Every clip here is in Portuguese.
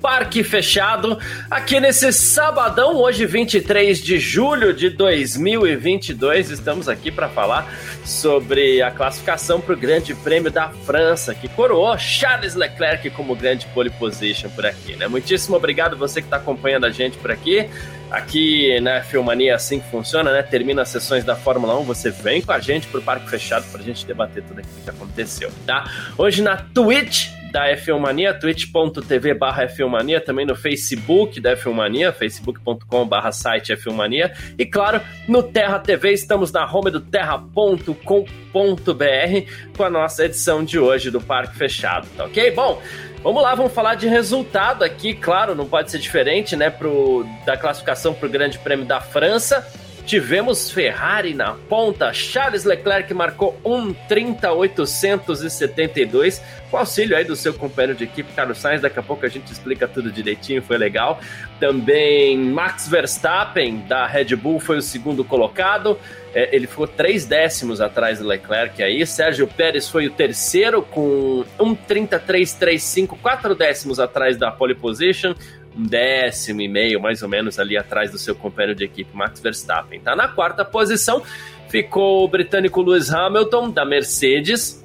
Parque Fechado, aqui nesse sabadão, hoje 23 de julho de 2022. Estamos aqui para falar sobre a classificação para o Grande Prêmio da França, que coroou Charles Leclerc como grande pole position por aqui. Né? Muitíssimo obrigado você que está acompanhando a gente por aqui. Aqui na né, Filmania é assim que funciona, né? Termina as sessões da Fórmula 1, você vem com a gente pro Parque Fechado para a gente debater tudo aquilo que aconteceu, tá? Hoje na Twitch da F1 Mania, twitch.tv barra F1 Mania, também no Facebook da F1 Mania, facebook.com barra site F1 Mania, e claro, no Terra TV, estamos na home do terra.com.br com a nossa edição de hoje do Parque Fechado, tá ok? Bom, Vamos lá, vamos falar de resultado aqui, claro, não pode ser diferente, né, pro, da classificação para o Grande Prêmio da França. Tivemos Ferrari na ponta, Charles Leclerc marcou 1:30.872 com auxílio aí do seu companheiro de equipe Carlos Sainz. Daqui a pouco a gente explica tudo direitinho, foi legal. Também Max Verstappen da Red Bull foi o segundo colocado. É, ele ficou três décimos atrás do Leclerc aí. Sérgio Pérez foi o terceiro com 1:33.35, quatro décimos atrás da pole position um décimo e meio, mais ou menos, ali atrás do seu companheiro de equipe, Max Verstappen. Tá na quarta posição, ficou o britânico Lewis Hamilton, da Mercedes.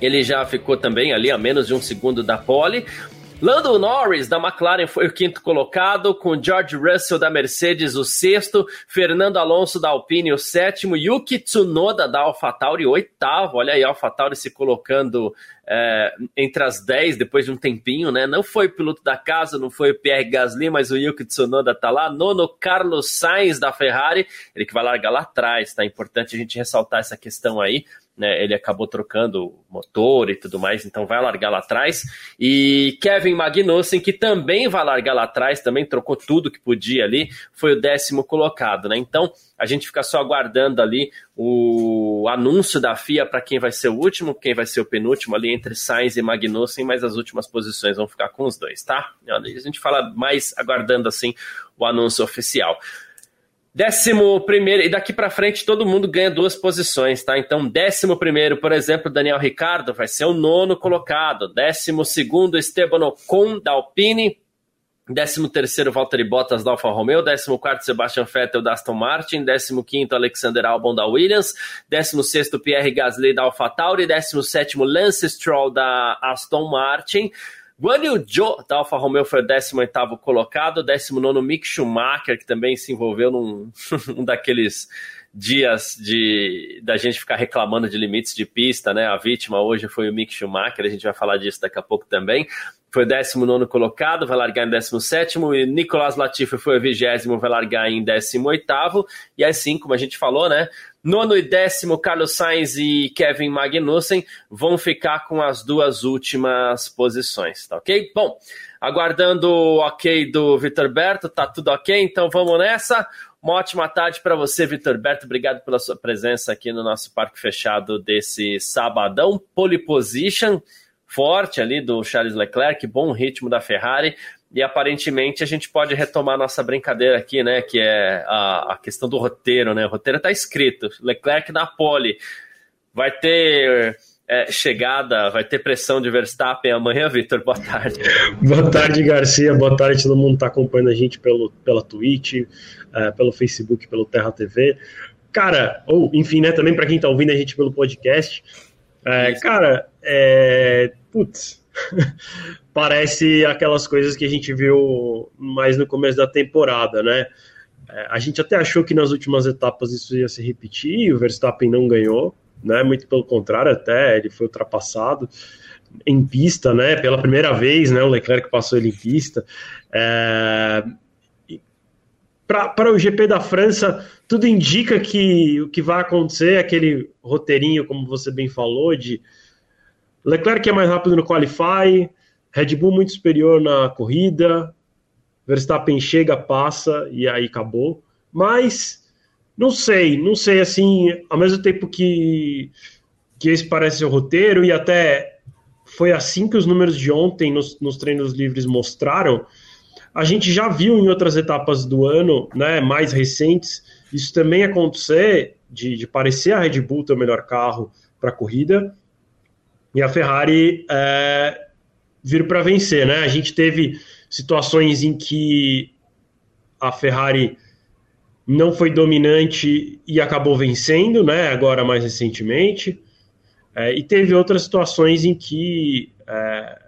Ele já ficou também ali a menos de um segundo da pole. Lando Norris, da McLaren, foi o quinto colocado, com George Russell, da Mercedes, o sexto, Fernando Alonso, da Alpine, o sétimo, Yuki Tsunoda, da AlphaTauri, o oitavo. Olha aí, a AlphaTauri se colocando é, entre as dez depois de um tempinho, né? Não foi o piloto da casa, não foi o Pierre Gasly, mas o Yuki Tsunoda tá lá. Nono, Carlos Sainz, da Ferrari, ele que vai largar lá atrás, tá? Importante a gente ressaltar essa questão aí né, ele acabou trocando motor e tudo mais, então vai largar lá atrás. E Kevin Magnussen, que também vai largar lá atrás, também trocou tudo que podia ali, foi o décimo colocado, né? Então a gente fica só aguardando ali o anúncio da FIA para quem vai ser o último, quem vai ser o penúltimo ali entre Sainz e Magnussen, mas as últimas posições vão ficar com os dois, tá? A gente fala mais aguardando assim o anúncio oficial. Décimo primeiro, e daqui para frente todo mundo ganha duas posições, tá? Então, décimo primeiro, por exemplo, Daniel Ricardo vai ser o nono colocado. Décimo segundo, Esteban Ocon, da Alpine. Décimo terceiro, Valtteri Bottas, da Alfa Romeo. Décimo quarto, Sebastian Vettel, da Aston Martin. Décimo quinto, Alexander Albon, da Williams. Décimo sexto, Pierre Gasly, da Alfa Tauri. Décimo sétimo, Lance Stroll, da Aston Martin. Guan Yu Zhou, da Alfa Romeo, foi o 18º colocado, 19º Mick Schumacher, que também se envolveu num um daqueles dias de da gente ficar reclamando de limites de pista, né? A vítima hoje foi o Mick Schumacher, a gente vai falar disso daqui a pouco também. Foi o 19 colocado, vai largar em 17 e Nicolas Latifi foi o 20 vai largar em 18 E assim, como a gente falou, né? Nono e décimo, Carlos Sainz e Kevin Magnussen vão ficar com as duas últimas posições, tá ok? Bom, aguardando o ok do Vitor Berto, tá tudo ok? Então vamos nessa. Uma ótima tarde para você, Vitor Berto. Obrigado pela sua presença aqui no nosso parque fechado desse sabadão. Pole position forte ali do Charles Leclerc, bom ritmo da Ferrari e aparentemente a gente pode retomar nossa brincadeira aqui, né? Que é a, a questão do roteiro, né? O roteiro está escrito: Leclerc na pole. Vai ter é, chegada, vai ter pressão de Verstappen amanhã, Vitor? Boa tarde. Boa tarde, Garcia. Boa tarde, todo mundo está acompanhando a gente pelo, pela Twitch, é, pelo Facebook, pelo Terra TV. Cara, ou enfim, né? Também para quem está ouvindo a gente pelo podcast. É, cara, é, putz, parece aquelas coisas que a gente viu mais no começo da temporada, né? É, a gente até achou que nas últimas etapas isso ia se repetir, o Verstappen não ganhou, né? Muito pelo contrário, até ele foi ultrapassado em pista, né? Pela primeira vez, né? O Leclerc passou ele em pista. É... Para o GP da França, tudo indica que o que vai acontecer é aquele roteirinho, como você bem falou, de Leclerc é mais rápido no qualify, Red Bull muito superior na corrida, Verstappen chega, passa e aí acabou. Mas Não sei, não sei, assim, ao mesmo tempo que, que esse parece o roteiro, e até foi assim que os números de ontem nos, nos treinos livres mostraram, a gente já viu em outras etapas do ano, né, mais recentes, isso também acontecer, de, de parecer a Red Bull ter o melhor carro para a corrida, e a Ferrari é, vir para vencer, né? A gente teve situações em que a Ferrari não foi dominante e acabou vencendo, né? Agora mais recentemente. É, e teve outras situações em que é,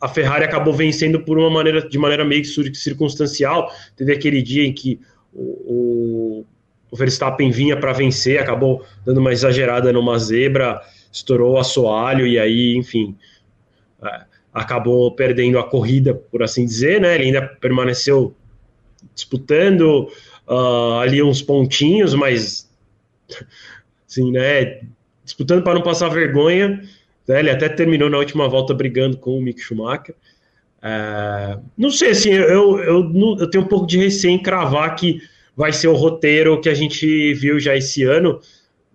a Ferrari acabou vencendo por uma maneira de maneira meio circunstancial. Teve aquele dia em que o, o, o Verstappen vinha para vencer, acabou dando uma exagerada numa zebra, estourou o assoalho e aí, enfim, é, acabou perdendo a corrida, por assim dizer, né? Ele ainda permaneceu disputando uh, ali uns pontinhos, mas assim, né? Disputando para não passar vergonha. Né, ele até terminou na última volta brigando com o Mick Schumacher. Uh, não sei, assim, eu, eu, eu tenho um pouco de receio em cravar que vai ser o roteiro que a gente viu já esse ano.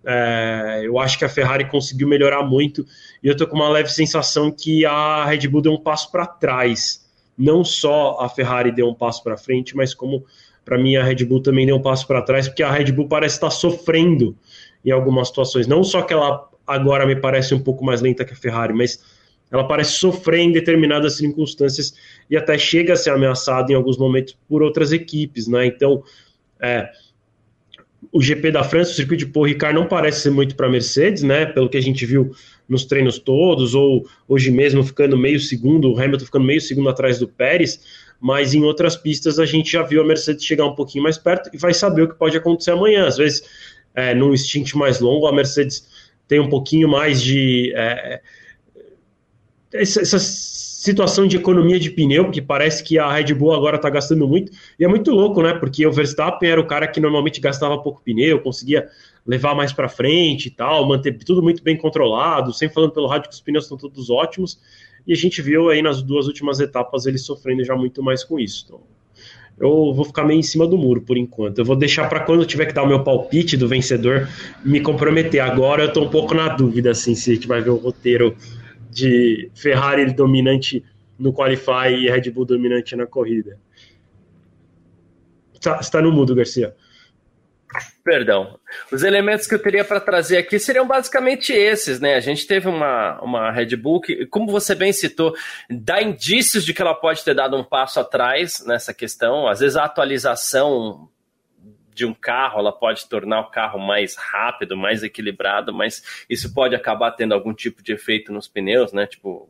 É, eu acho que a Ferrari conseguiu melhorar muito e eu tô com uma leve sensação que a Red Bull deu um passo para trás. Não só a Ferrari deu um passo para frente, mas como para mim a Red Bull também deu um passo para trás, porque a Red Bull parece estar sofrendo em algumas situações. Não só que ela agora me parece um pouco mais lenta que a Ferrari, mas ela parece sofrer em determinadas circunstâncias e até chega a ser ameaçada em alguns momentos por outras equipes, né? Então, é, o GP da França, o circuito de Paul Ricard não parece ser muito para Mercedes, né? Pelo que a gente viu nos treinos todos, ou hoje mesmo ficando meio segundo, o Hamilton ficando meio segundo atrás do Pérez, mas em outras pistas a gente já viu a Mercedes chegar um pouquinho mais perto e vai saber o que pode acontecer amanhã. Às vezes, é, num stint mais longo, a Mercedes tem um pouquinho mais de. É, essas situação de economia de pneu, porque parece que a Red Bull agora está gastando muito, e é muito louco, né? Porque o Verstappen era o cara que normalmente gastava pouco pneu, conseguia levar mais para frente e tal, manter tudo muito bem controlado, sem falando pelo rádio que os pneus estão todos ótimos, e a gente viu aí nas duas últimas etapas ele sofrendo já muito mais com isso. Então, eu vou ficar meio em cima do muro por enquanto. Eu vou deixar para quando eu tiver que dar o meu palpite do vencedor me comprometer. Agora eu estou um pouco na dúvida assim se a gente vai ver o roteiro de Ferrari dominante no Qualify e Red Bull dominante na corrida. Está, está no mudo, Garcia. Perdão. Os elementos que eu teria para trazer aqui seriam basicamente esses, né? A gente teve uma, uma Red Bull que, como você bem citou, dá indícios de que ela pode ter dado um passo atrás nessa questão. Às vezes a atualização de um carro, ela pode tornar o carro mais rápido, mais equilibrado, mas isso pode acabar tendo algum tipo de efeito nos pneus, né? Tipo,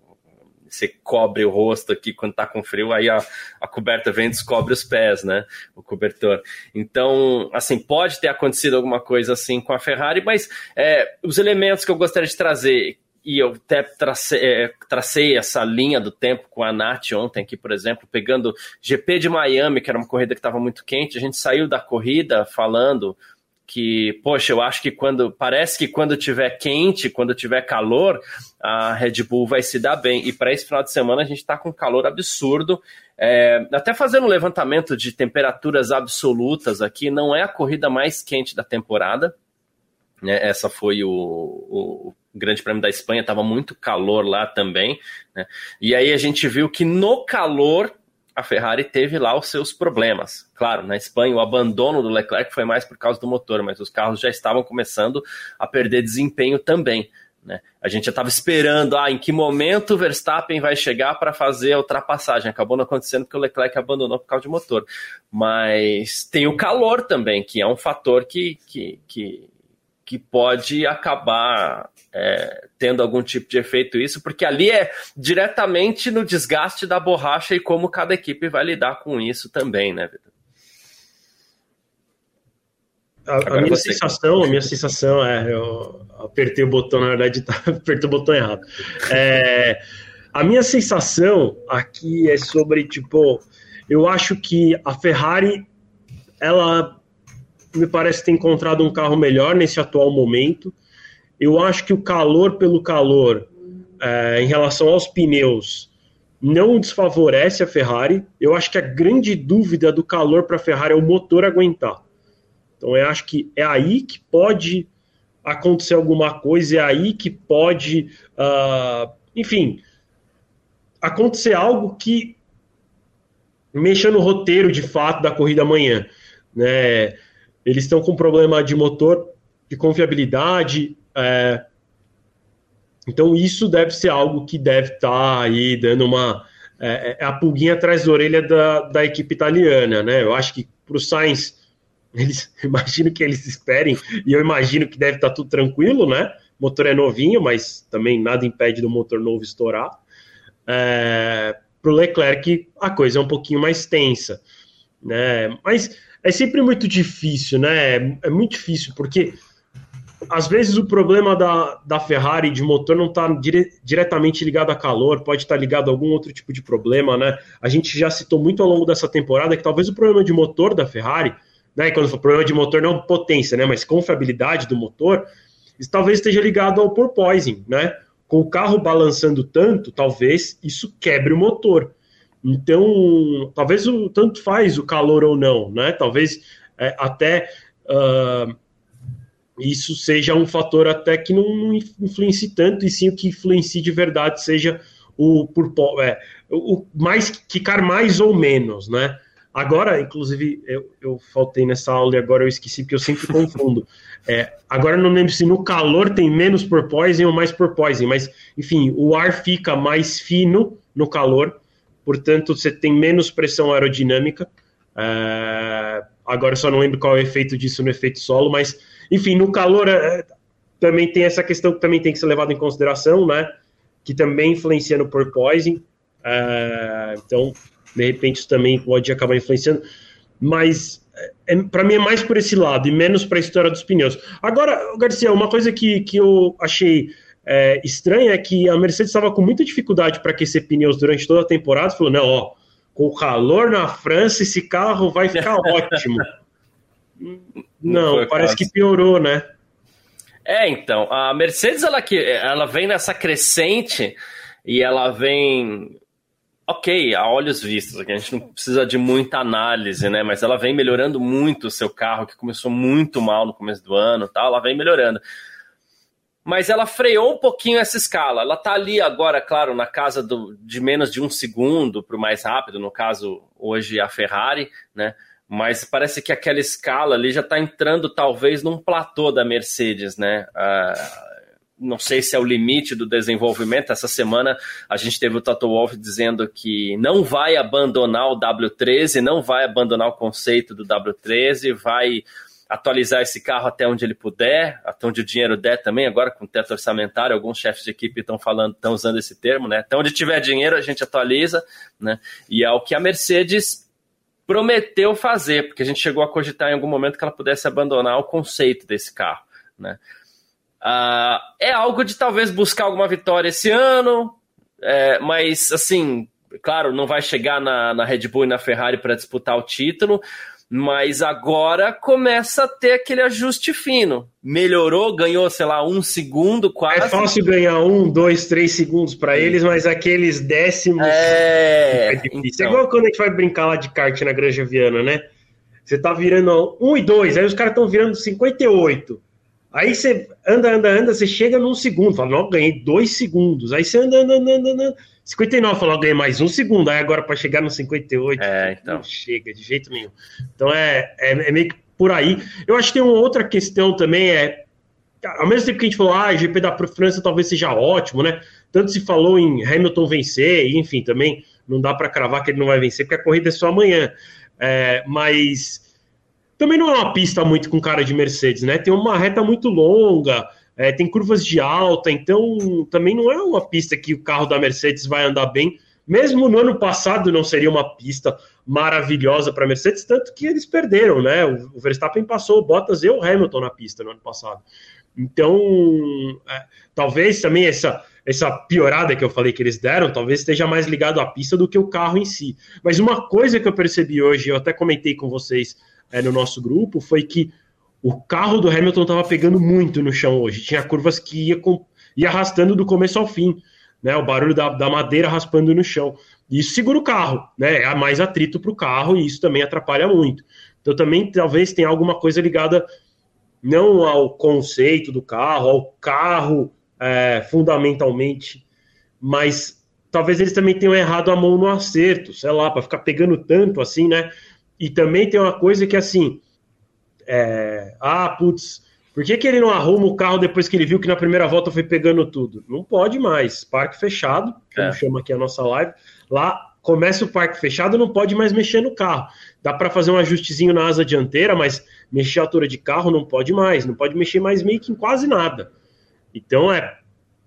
você cobre o rosto aqui quando tá com frio, aí a, a coberta vem e descobre os pés, né? O cobertor. Então, assim, pode ter acontecido alguma coisa assim com a Ferrari, mas é, os elementos que eu gostaria de trazer e eu até tracei, é, tracei, essa linha do tempo com a Nath ontem aqui, por exemplo, pegando GP de Miami, que era uma corrida que estava muito quente, a gente saiu da corrida falando que, poxa, eu acho que quando parece que quando tiver quente, quando tiver calor, a Red Bull vai se dar bem. E para esse final de semana a gente está com calor absurdo. É, até fazendo um levantamento de temperaturas absolutas aqui, não é a corrida mais quente da temporada. Né? Essa foi o, o Grande Prêmio da Espanha, estava muito calor lá também. Né? E aí a gente viu que no calor a Ferrari teve lá os seus problemas. Claro, na Espanha o abandono do Leclerc foi mais por causa do motor, mas os carros já estavam começando a perder desempenho também. Né? A gente já estava esperando, ah, em que momento o Verstappen vai chegar para fazer a ultrapassagem. Acabou não acontecendo porque o Leclerc abandonou por causa de motor. Mas tem o calor também, que é um fator que, que, que que pode acabar é, tendo algum tipo de efeito isso, porque ali é diretamente no desgaste da borracha e como cada equipe vai lidar com isso também, né, Vitor? A, a, minha sensação, a minha sensação é, eu apertei o botão, na verdade, tá, apertei o botão errado. É, a minha sensação aqui é sobre, tipo, eu acho que a Ferrari, ela me parece ter encontrado um carro melhor nesse atual momento. Eu acho que o calor pelo calor, é, em relação aos pneus, não desfavorece a Ferrari. Eu acho que a grande dúvida do calor para a Ferrari é o motor aguentar. Então eu acho que é aí que pode acontecer alguma coisa, é aí que pode, uh, enfim, acontecer algo que mexa no roteiro de fato da corrida amanhã. Né? Eles estão com problema de motor, de confiabilidade. É, então, isso deve ser algo que deve estar tá aí dando uma. É, é, a pulguinha atrás da orelha da, da equipe italiana, né? Eu acho que para o Sainz, eles imagino que eles esperem, e eu imagino que deve estar tá tudo tranquilo, né? O motor é novinho, mas também nada impede do motor novo estourar. É, para o Leclerc, a coisa é um pouquinho mais tensa, né? Mas é sempre muito difícil, né? É, muito difícil, porque às vezes o problema da, da Ferrari de motor não está dire, diretamente ligado a calor, pode estar tá ligado a algum outro tipo de problema, né? A gente já citou muito ao longo dessa temporada que talvez o problema de motor da Ferrari, né? Quando for problema de motor, não potência, né? Mas confiabilidade do motor, isso talvez esteja ligado ao porpoising, né? Com o carro balançando tanto, talvez isso quebre o motor. Então, talvez o tanto faz o calor ou não, né? Talvez é, até uh, isso seja um fator até que não influencie tanto, e sim o que influencie de verdade seja o por é, o mais ficar mais ou menos, né? Agora, inclusive, eu, eu faltei nessa aula e agora eu esqueci porque eu sempre confundo. É, agora não lembro se no calor tem menos porpoising ou mais porpoising, mas enfim, o ar fica mais fino no calor, portanto você tem menos pressão aerodinâmica. É, agora eu só não lembro qual é o efeito disso no efeito solo, mas enfim, no calor é, também tem essa questão que também tem que ser levada em consideração, né? Que também influencia no porpoising. É, então, de repente, isso também pode acabar influenciando. Mas é, para mim é mais por esse lado e menos para a história dos pneus. Agora, Garcia, uma coisa que, que eu achei é, estranha é que a Mercedes estava com muita dificuldade para aquecer pneus durante toda a temporada. Falou: não, ó, com o calor na França, esse carro vai ficar ótimo. Não, não parece que piorou, né? É, então, a Mercedes ela, ela vem nessa crescente e ela vem ok, a olhos vistos, aqui a gente não precisa de muita análise, né? Mas ela vem melhorando muito o seu carro, que começou muito mal no começo do ano, tal, ela vem melhorando. Mas ela freou um pouquinho essa escala. Ela tá ali agora, claro, na casa do, de menos de um segundo para o mais rápido, no caso, hoje a Ferrari, né? mas parece que aquela escala ali já está entrando talvez num platô da Mercedes, né? Uh, não sei se é o limite do desenvolvimento. Essa semana a gente teve o Toto Wolff dizendo que não vai abandonar o W13, não vai abandonar o conceito do W13, vai atualizar esse carro até onde ele puder, até onde o dinheiro der também, agora com teto orçamentário, alguns chefes de equipe estão falando, estão usando esse termo, né? Até onde tiver dinheiro a gente atualiza, né? E é o que a Mercedes prometeu fazer, porque a gente chegou a cogitar em algum momento que ela pudesse abandonar o conceito desse carro, né? Uh, é algo de talvez buscar alguma vitória esse ano, é, mas assim, claro, não vai chegar na, na Red Bull e na Ferrari para disputar o título, mas agora começa a ter aquele ajuste fino. Melhorou, ganhou, sei lá, um segundo quase. É fácil ganhar um, dois, três segundos para eles, mas aqueles décimos é, é difícil. É então... É igual quando a gente vai brincar lá de kart na Granja Viana, né? Você tá virando um e dois, aí os caras estão virando 58. Aí você anda, anda, anda, você chega num segundo, fala, não, ganhei dois segundos. Aí você anda, anda, anda, anda, anda 59 falou, ganhei mais um segundo. Aí agora para chegar no 58, é, então. não chega de jeito nenhum. Então é, é, é, meio que por aí. Eu acho que tem uma outra questão também, é. Ao mesmo tempo que a gente falou, ah, GP da França talvez seja ótimo, né? Tanto se falou em Hamilton vencer, enfim, também não dá para cravar que ele não vai vencer, porque a corrida é só amanhã. É, mas também não é uma pista muito com cara de Mercedes, né? Tem uma reta muito longa, é, tem curvas de alta, então também não é uma pista que o carro da Mercedes vai andar bem. Mesmo no ano passado não seria uma pista maravilhosa para a Mercedes, tanto que eles perderam, né? O Verstappen passou o Bottas e o Hamilton na pista no ano passado. Então, é, talvez também essa, essa piorada que eu falei que eles deram, talvez esteja mais ligado à pista do que o carro em si. Mas uma coisa que eu percebi hoje, eu até comentei com vocês é, no nosso grupo, foi que o carro do Hamilton estava pegando muito no chão hoje. Tinha curvas que ia, com, ia arrastando do começo ao fim, né? O barulho da, da madeira raspando no chão. Isso segura o carro, né? É mais atrito para o carro e isso também atrapalha muito. Então também talvez tenha alguma coisa ligada não ao conceito do carro, ao carro é, fundamentalmente, mas talvez eles também tenham errado a mão no acerto, sei lá, para ficar pegando tanto assim, né? E também tem uma coisa que assim, é, ah, putz, por que, que ele não arruma o carro depois que ele viu que na primeira volta foi pegando tudo? Não pode mais. Parque fechado, como é. chama aqui a nossa live. Lá começa o parque fechado, não pode mais mexer no carro. Dá para fazer um ajustezinho na asa dianteira, mas mexer a altura de carro não pode mais. Não pode mexer mais meio que em quase nada. Então é.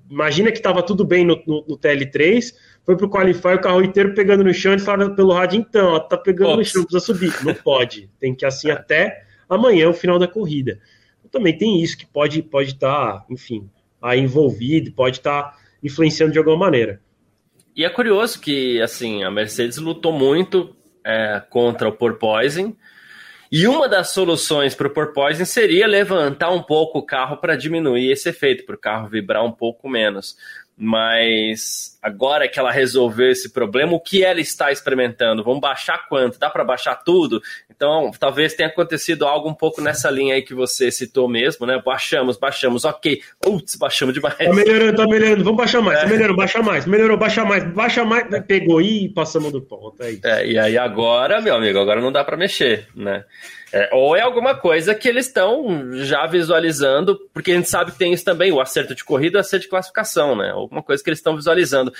Imagina que estava tudo bem no, no, no, TL3, foi pro Qualify, o carro inteiro pegando no chão, e falaram pelo rádio, então, ó, tá pegando Ops. no chão, precisa subir. Não pode. Tem que ir assim até amanhã, o final da corrida. Também tem isso que pode estar, pode tá, enfim, aí envolvido, pode estar tá influenciando de alguma maneira. E é curioso que, assim, a Mercedes lutou muito é, contra o porpoising, e uma das soluções para o porpoising seria levantar um pouco o carro para diminuir esse efeito, para o carro vibrar um pouco menos mas agora que ela resolveu esse problema, o que ela está experimentando? Vamos baixar quanto? Dá para baixar tudo? Então, talvez tenha acontecido algo um pouco nessa linha aí que você citou mesmo, né? Baixamos, baixamos, ok. Putz, baixamos demais. Tá melhorando, tá melhorando, vamos baixar mais, tá é. tá melhorando, baixa mais, melhorou, baixa mais, baixa mais, pegou e passamos do ponto. É, é, e aí agora, meu amigo, agora não dá para mexer, né? É, ou é alguma coisa que eles estão já visualizando, porque a gente sabe que tem isso também, o acerto de corrida e o acerto de classificação, né? Alguma coisa que eles estão visualizando.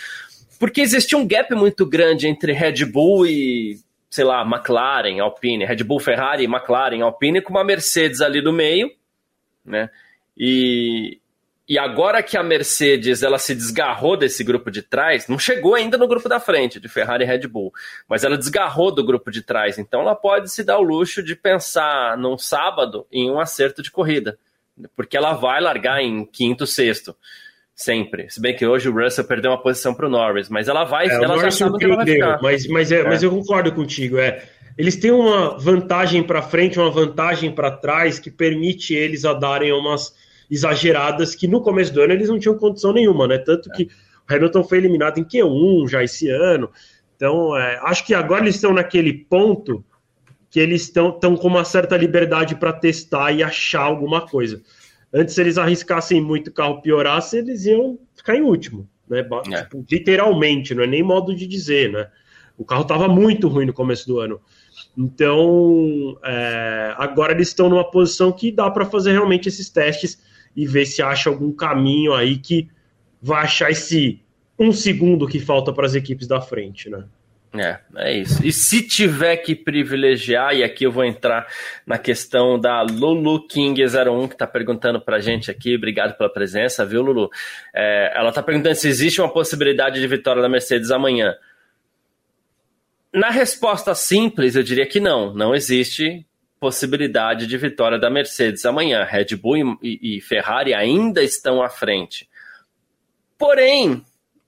Porque existe um gap muito grande entre Red Bull e, sei lá, McLaren, Alpine, Red Bull, Ferrari, McLaren, Alpine, com uma Mercedes ali do meio, né? E, e agora que a Mercedes ela se desgarrou desse grupo de trás, não chegou ainda no grupo da frente, de Ferrari e Red Bull, mas ela desgarrou do grupo de trás. Então ela pode se dar o luxo de pensar num sábado em um acerto de corrida, porque ela vai largar em quinto, sexto. Sempre. Se bem que hoje o Russell perdeu uma posição para o Norris, mas ela vai. É, ela já sabe que ela vai ficar. Mas, mas, é, é. mas eu concordo contigo. É, eles têm uma vantagem para frente, uma vantagem para trás que permite eles a darem umas exageradas que no começo do ano eles não tinham condição nenhuma, né? Tanto que o Hamilton foi eliminado em Q1 já esse ano. Então, é, acho que agora eles estão naquele ponto que eles estão com uma certa liberdade para testar e achar alguma coisa. Antes, se eles arriscassem muito o carro piorasse, eles iam ficar em último, né? É. Tipo, literalmente, não é nem modo de dizer, né? O carro estava muito ruim no começo do ano. Então, é, agora eles estão numa posição que dá para fazer realmente esses testes e ver se acha algum caminho aí que vai achar esse um segundo que falta para as equipes da frente, né? É, é isso. E se tiver que privilegiar, e aqui eu vou entrar na questão da Lulu King01, que está perguntando para a gente aqui, obrigado pela presença, viu, Lulu? É, ela está perguntando se existe uma possibilidade de vitória da Mercedes amanhã. Na resposta simples, eu diria que não, não existe possibilidade de vitória da Mercedes amanhã. Red Bull e, e Ferrari ainda estão à frente. Porém,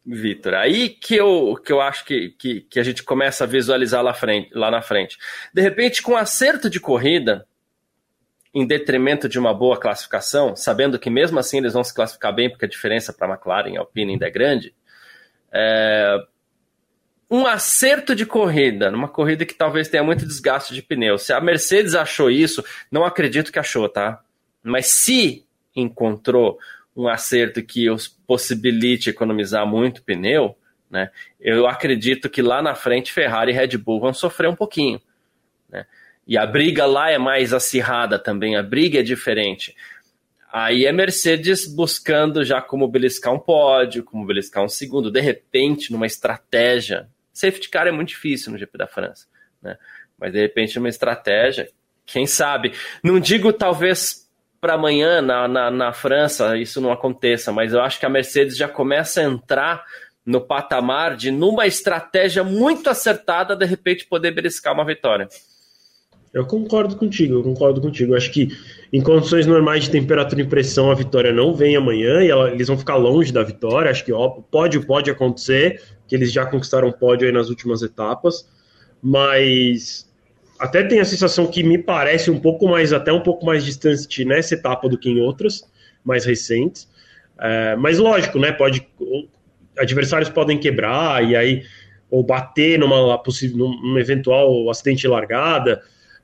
Vitor, aí que eu, que eu acho que, que, que, a gente começa a visualizar lá, frente, lá na frente. De repente, com acerto de corrida, em detrimento de uma boa classificação, sabendo que mesmo assim eles vão se classificar bem, porque a diferença para a McLaren e Alpine ainda é grande, é, um acerto de corrida, numa corrida que talvez tenha muito desgaste de pneu. Se a Mercedes achou isso, não acredito que achou, tá? Mas se encontrou um acerto que os possibilite economizar muito pneu, né? Eu acredito que lá na frente Ferrari e Red Bull vão sofrer um pouquinho, né? E a briga lá é mais acirrada também, a briga é diferente. Aí é Mercedes buscando já como beliscar um pódio, como beliscar um segundo, de repente, numa estratégia Safety car é muito difícil no GP da França, né? Mas de repente uma estratégia, quem sabe? Não digo talvez para amanhã na, na, na, França isso não aconteça, mas eu acho que a Mercedes já começa a entrar no patamar de, numa estratégia muito acertada, de repente poder beliscar uma vitória. Eu concordo contigo, eu concordo contigo. Eu acho que em condições normais de temperatura e pressão a vitória não vem amanhã e ela, eles vão ficar longe da vitória. Acho que ó, pode pode acontecer, que eles já conquistaram pódio aí nas últimas etapas, mas até tem a sensação que me parece um pouco mais, até um pouco mais distante nessa etapa do que em outras, mais recentes. É, mas lógico, né? Pode, adversários podem quebrar, e aí ou bater numa, possível, num eventual acidente de largada.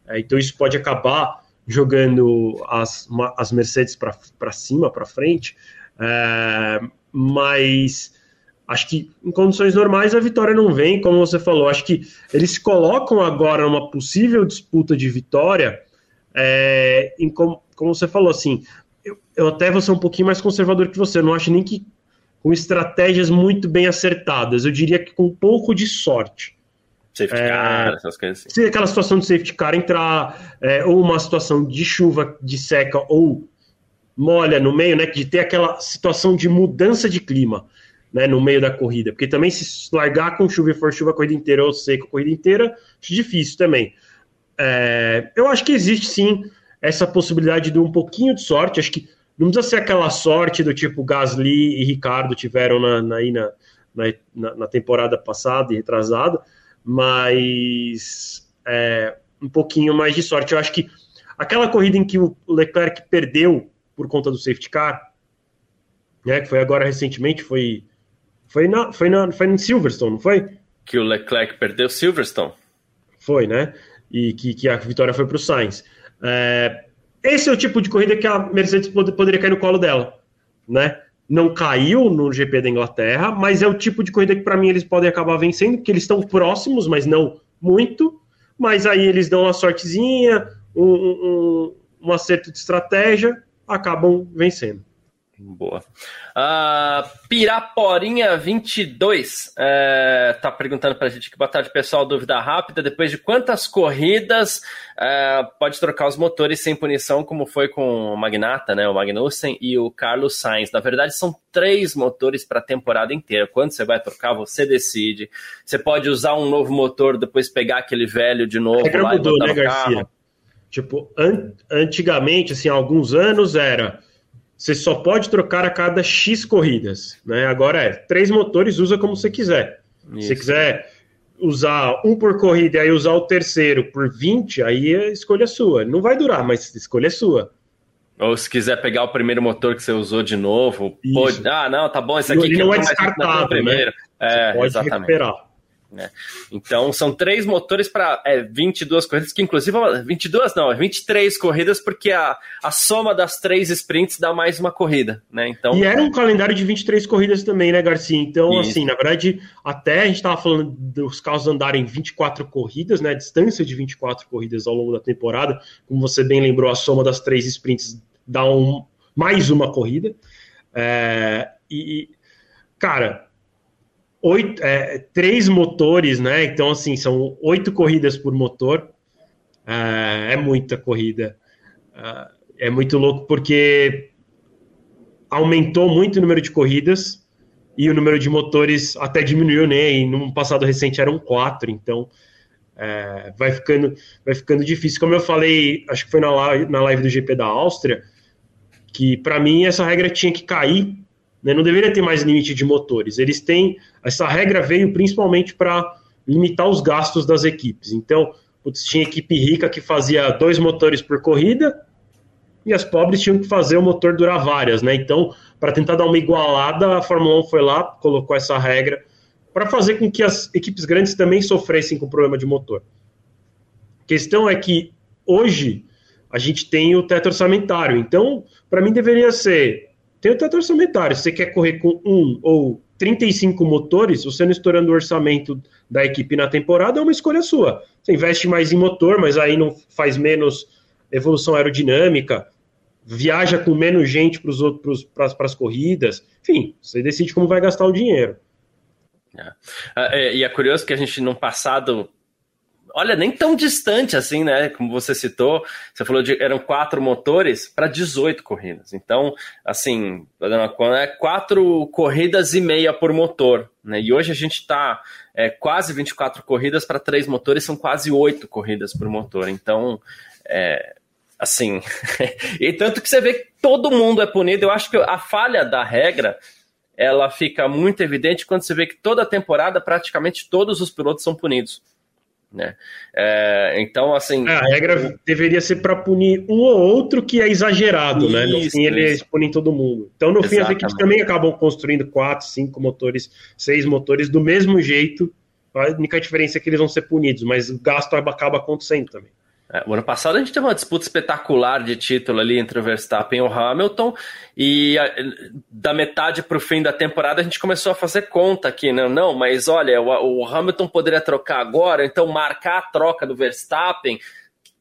É, então isso pode acabar jogando as, as Mercedes para cima, para frente. É, mas acho que em condições normais a vitória não vem, como você falou. Acho que eles se colocam agora numa possível disputa de vitória. É, em, como, como você falou, assim, eu, eu até vou ser um pouquinho mais conservador que você. Eu não acho nem que com estratégias muito bem acertadas. Eu diria que com um pouco de sorte. Safety é, car, essas coisas assim. Se aquela situação de safety car entrar, é, ou uma situação de chuva, de seca, ou molha no meio, né? De ter aquela situação de mudança de clima. Né, no meio da corrida, porque também se largar com chuva e for chuva a corrida inteira ou seco a corrida inteira, acho difícil também. É, eu acho que existe sim essa possibilidade de um pouquinho de sorte, acho que não precisa ser aquela sorte do tipo Gasly e Ricardo tiveram na, na, na, na, na temporada passada e retrasada, mas é, um pouquinho mais de sorte. Eu acho que aquela corrida em que o Leclerc perdeu por conta do safety car, né, que foi agora recentemente, foi foi na foi na foi em Silverstone, não foi? Que o Leclerc perdeu Silverstone. Foi, né? E que, que a vitória foi para o Sainz. É, esse é o tipo de corrida que a Mercedes poderia cair no colo dela, né? Não caiu no GP da Inglaterra, mas é o tipo de corrida que para mim eles podem acabar vencendo, porque eles estão próximos, mas não muito. Mas aí eles dão uma sortezinha, um, um, um acerto de estratégia, acabam vencendo. Boa. Uh, Piraporinha22 é, tá perguntando pra gente que boa tarde, pessoal. Dúvida rápida: depois de quantas corridas é, pode trocar os motores sem punição, como foi com o Magnata, né? O Magnussen e o Carlos Sainz. Na verdade, são três motores para a temporada inteira. Quando você vai trocar, você decide. Você pode usar um novo motor, depois pegar aquele velho de novo. A lá mudou, né, Garcia? Tipo, an antigamente, assim, há alguns anos era você só pode trocar a cada X corridas. Né? Agora é três motores, usa como você quiser. Isso. Se você quiser usar um por corrida e aí usar o terceiro por 20, aí a escolha é sua. Não vai durar, mas a escolha é sua. Ou se quiser pegar o primeiro motor que você usou de novo, pode. Ah, não, tá bom, esse aqui Ele não é descartável, né? É, você pode exatamente. recuperar. Né? Então, são três motores para é, 22 corridas, que inclusive 22 não, 23 corridas, porque a, a soma das três sprints dá mais uma corrida. Né? Então, e era um calendário de 23 corridas também, né, Garcia? Então, isso. assim, na verdade, até a gente estava falando dos carros andarem 24 corridas, né? Distância de 24 corridas ao longo da temporada. Como você bem lembrou, a soma das três sprints dá um, mais uma corrida. É, e, cara, oito, é, três motores, né? Então, assim, são oito corridas por motor. É, é muita corrida. É, é muito louco porque aumentou muito o número de corridas e o número de motores até diminuiu, né? E no passado recente eram quatro, então é, vai, ficando, vai ficando difícil. Como eu falei, acho que foi na live, na live do GP da Áustria, que para mim essa regra tinha que cair né? Não deveria ter mais limite de motores. Eles têm. Essa regra veio principalmente para limitar os gastos das equipes. Então, putz, tinha equipe rica que fazia dois motores por corrida e as pobres tinham que fazer o motor durar várias, né? Então, para tentar dar uma igualada, a Fórmula 1 foi lá, colocou essa regra para fazer com que as equipes grandes também sofressem com problema de motor. A questão é que hoje a gente tem o teto orçamentário, então, para mim deveria ser tem o teto orçamentário. Se você quer correr com um ou 35 motores, você não estourando o orçamento da equipe na temporada, é uma escolha sua. Você investe mais em motor, mas aí não faz menos evolução aerodinâmica, viaja com menos gente para as corridas. Enfim, você decide como vai gastar o dinheiro. É. Ah, é, e é curioso que a gente, no passado olha, nem tão distante assim, né? Como você citou, você falou de eram quatro motores para 18 corridas. Então, assim, é quatro corridas e meia por motor, né? E hoje a gente está é, quase 24 corridas para três motores, são quase oito corridas por motor. Então, é, assim, e tanto que você vê que todo mundo é punido. Eu acho que a falha da regra ela fica muito evidente quando você vê que toda temporada praticamente todos os pilotos são punidos. Né? É, então, assim. A regra deveria ser para punir um ou outro que é exagerado, isso, né? No fim, eles punem todo mundo. Então, no Exatamente. fim, as equipes também acabam construindo quatro, cinco motores, seis motores do mesmo jeito A única diferença é que eles vão ser punidos, mas o gasto acaba acontecendo também. É, o ano passado a gente teve uma disputa espetacular de título ali entre o Verstappen e o Hamilton, e a, da metade para o fim da temporada a gente começou a fazer conta aqui, né? Não, mas olha, o, o Hamilton poderia trocar agora, então marcar a troca do Verstappen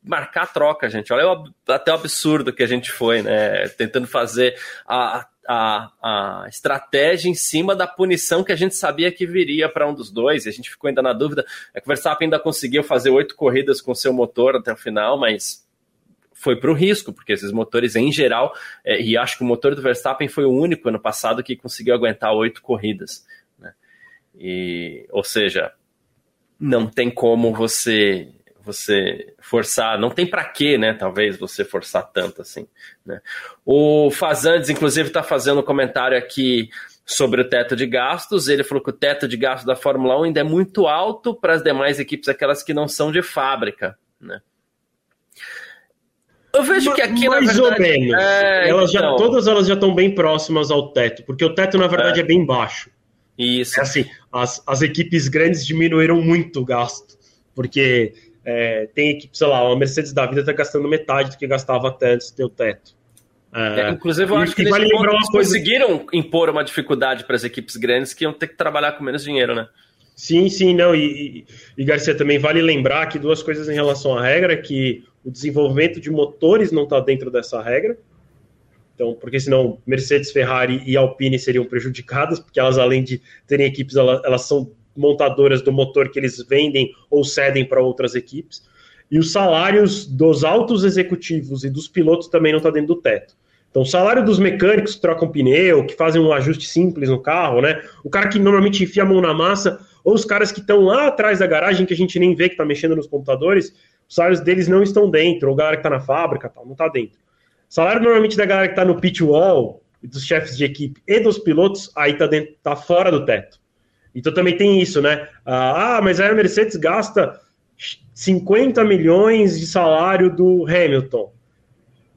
marcar a troca, gente. Olha o, até o absurdo que a gente foi, né? Tentando fazer a, a, a estratégia em cima da punição que a gente sabia que viria para um dos dois, e a gente ficou ainda na dúvida. É que o Verstappen ainda conseguiu fazer oito corridas com seu motor até o final, mas foi para o risco, porque esses motores em geral, é, e acho que o motor do Verstappen foi o único ano passado que conseguiu aguentar oito corridas. Né? E, ou seja, não tem como você você forçar, não tem para quê, né? Talvez você forçar tanto assim. Né? O Fazandes, inclusive, está fazendo um comentário aqui sobre o teto de gastos. Ele falou que o teto de gastos da Fórmula 1 ainda é muito alto para as demais equipes, aquelas que não são de fábrica, né? Eu vejo que aqui mais verdade, ou menos. É, elas então... já, todas elas já estão bem próximas ao teto, porque o teto na verdade é, é bem baixo. Isso. É assim, as, as equipes grandes diminuíram muito o gasto, porque é, tem equipe, sei lá, uma Mercedes da vida está gastando metade do que gastava até antes de ter o teto. É, é, inclusive, eu acho que, que vale uma coisa... conseguiram impor uma dificuldade para as equipes grandes que iam ter que trabalhar com menos dinheiro, né? Sim, sim, não. E, e, e, Garcia, também vale lembrar que duas coisas em relação à regra, que o desenvolvimento de motores não está dentro dessa regra. Então, porque senão Mercedes, Ferrari e Alpine seriam prejudicadas, porque elas, além de terem equipes, elas, elas são montadoras do motor que eles vendem ou cedem para outras equipes. E os salários dos altos executivos e dos pilotos também não está dentro do teto. Então, o salário dos mecânicos que trocam pneu, que fazem um ajuste simples no carro, né? O cara que normalmente enfia a mão na massa, ou os caras que estão lá atrás da garagem, que a gente nem vê que está mexendo nos computadores, os salários deles não estão dentro, ou a galera que está na fábrica, tal, não está dentro. O salário normalmente da galera que está no pit wall, dos chefes de equipe e dos pilotos, aí está tá fora do teto. Então também tem isso, né? Ah, mas aí a Mercedes gasta 50 milhões de salário do Hamilton.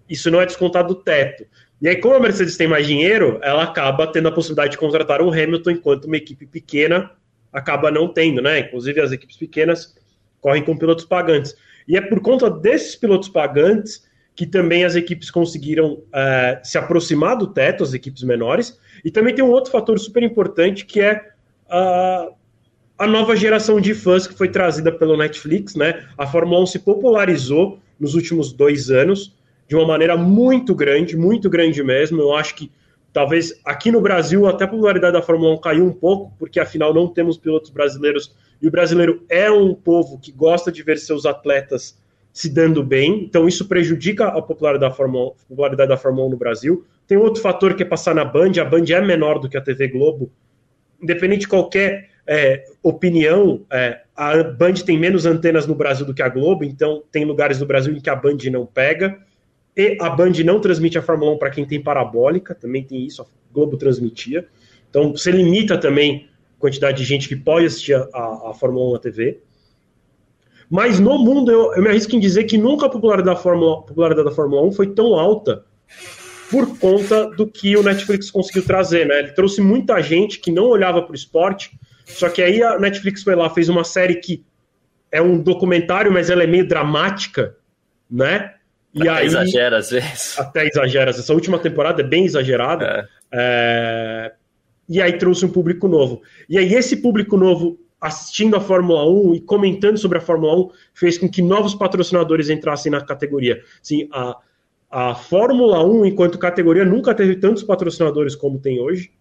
Isso não é descontado do teto. E aí, como a Mercedes tem mais dinheiro, ela acaba tendo a possibilidade de contratar o Hamilton, enquanto uma equipe pequena acaba não tendo, né? Inclusive as equipes pequenas correm com pilotos pagantes. E é por conta desses pilotos pagantes que também as equipes conseguiram uh, se aproximar do teto, as equipes menores. E também tem um outro fator super importante que é a, a nova geração de fãs que foi trazida pelo Netflix, né? A Fórmula 1 se popularizou nos últimos dois anos de uma maneira muito grande, muito grande mesmo. Eu acho que talvez aqui no Brasil até a popularidade da Fórmula 1 caiu um pouco, porque afinal não temos pilotos brasileiros e o brasileiro é um povo que gosta de ver seus atletas se dando bem, então isso prejudica a popularidade da Fórmula, popularidade da Fórmula 1 no Brasil. Tem outro fator que é passar na Band, a Band é menor do que a TV Globo, independente de qualquer é, opinião, é, a Band tem menos antenas no Brasil do que a Globo, então tem lugares do Brasil em que a Band não pega. E a Band não transmite a Fórmula 1 para quem tem parabólica, também tem isso, a Globo transmitia. Então você limita também a quantidade de gente que pode assistir a, a, a Fórmula 1 na TV. Mas no mundo, eu, eu, me arrisco em dizer que nunca a popularidade da, Fórmula, popularidade da Fórmula 1 foi tão alta por conta do que o Netflix conseguiu trazer, né? Ele trouxe muita gente que não olhava para o esporte, só que aí a Netflix foi lá, fez uma série que é um documentário, mas ela é meio dramática, né? E até aí, exagera às vezes. Até exagera. Essa última temporada é bem exagerada. É. É... E aí trouxe um público novo. E aí esse público novo assistindo a Fórmula 1 e comentando sobre a Fórmula 1 fez com que novos patrocinadores entrassem na categoria. Sim, a, a Fórmula 1, enquanto categoria, nunca teve tantos patrocinadores como tem hoje.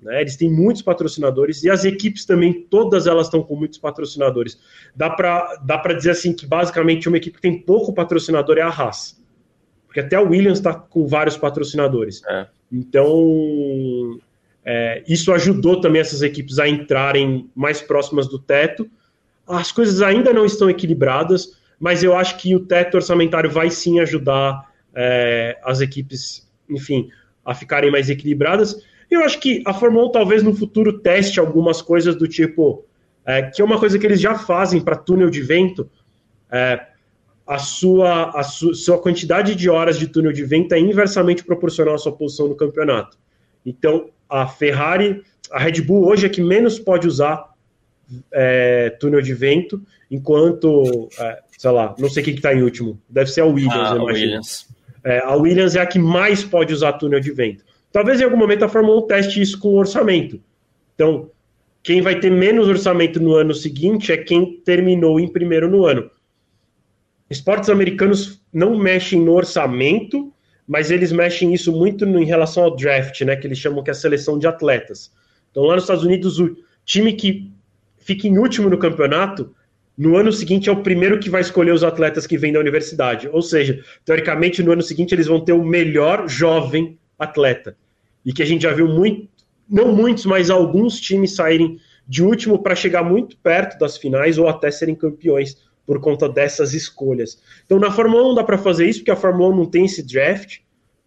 Né? Eles têm muitos patrocinadores e as equipes também, todas elas estão com muitos patrocinadores. Dá para dá dizer assim que basicamente uma equipe que tem pouco patrocinador é a Haas. Porque até a Williams está com vários patrocinadores. É. Então, é, isso ajudou também essas equipes a entrarem mais próximas do teto. As coisas ainda não estão equilibradas, mas eu acho que o teto orçamentário vai sim ajudar é, as equipes, enfim, a ficarem mais equilibradas. Eu acho que a Fórmula 1 talvez no futuro teste algumas coisas do tipo, é, que é uma coisa que eles já fazem para túnel de vento, é, a, sua, a su, sua quantidade de horas de túnel de vento é inversamente proporcional à sua posição no campeonato. Então, a Ferrari, a Red Bull hoje é que menos pode usar é, túnel de vento, enquanto, é, sei lá, não sei quem que está em último, deve ser a Williams, ah, eu Williams. É, a Williams é a que mais pode usar túnel de vento. Talvez em algum momento a Fórmula 1 teste isso com orçamento. Então, quem vai ter menos orçamento no ano seguinte é quem terminou em primeiro no ano. Esportes americanos não mexem no orçamento, mas eles mexem isso muito em relação ao draft, né? Que eles chamam que é a seleção de atletas. Então, lá nos Estados Unidos, o time que fica em último no campeonato, no ano seguinte é o primeiro que vai escolher os atletas que vêm da universidade. Ou seja, teoricamente, no ano seguinte eles vão ter o melhor jovem atleta. E que a gente já viu muito, não muitos, mas alguns times saírem de último para chegar muito perto das finais ou até serem campeões por conta dessas escolhas. Então na Fórmula 1 dá para fazer isso, porque a Fórmula 1 não tem esse draft,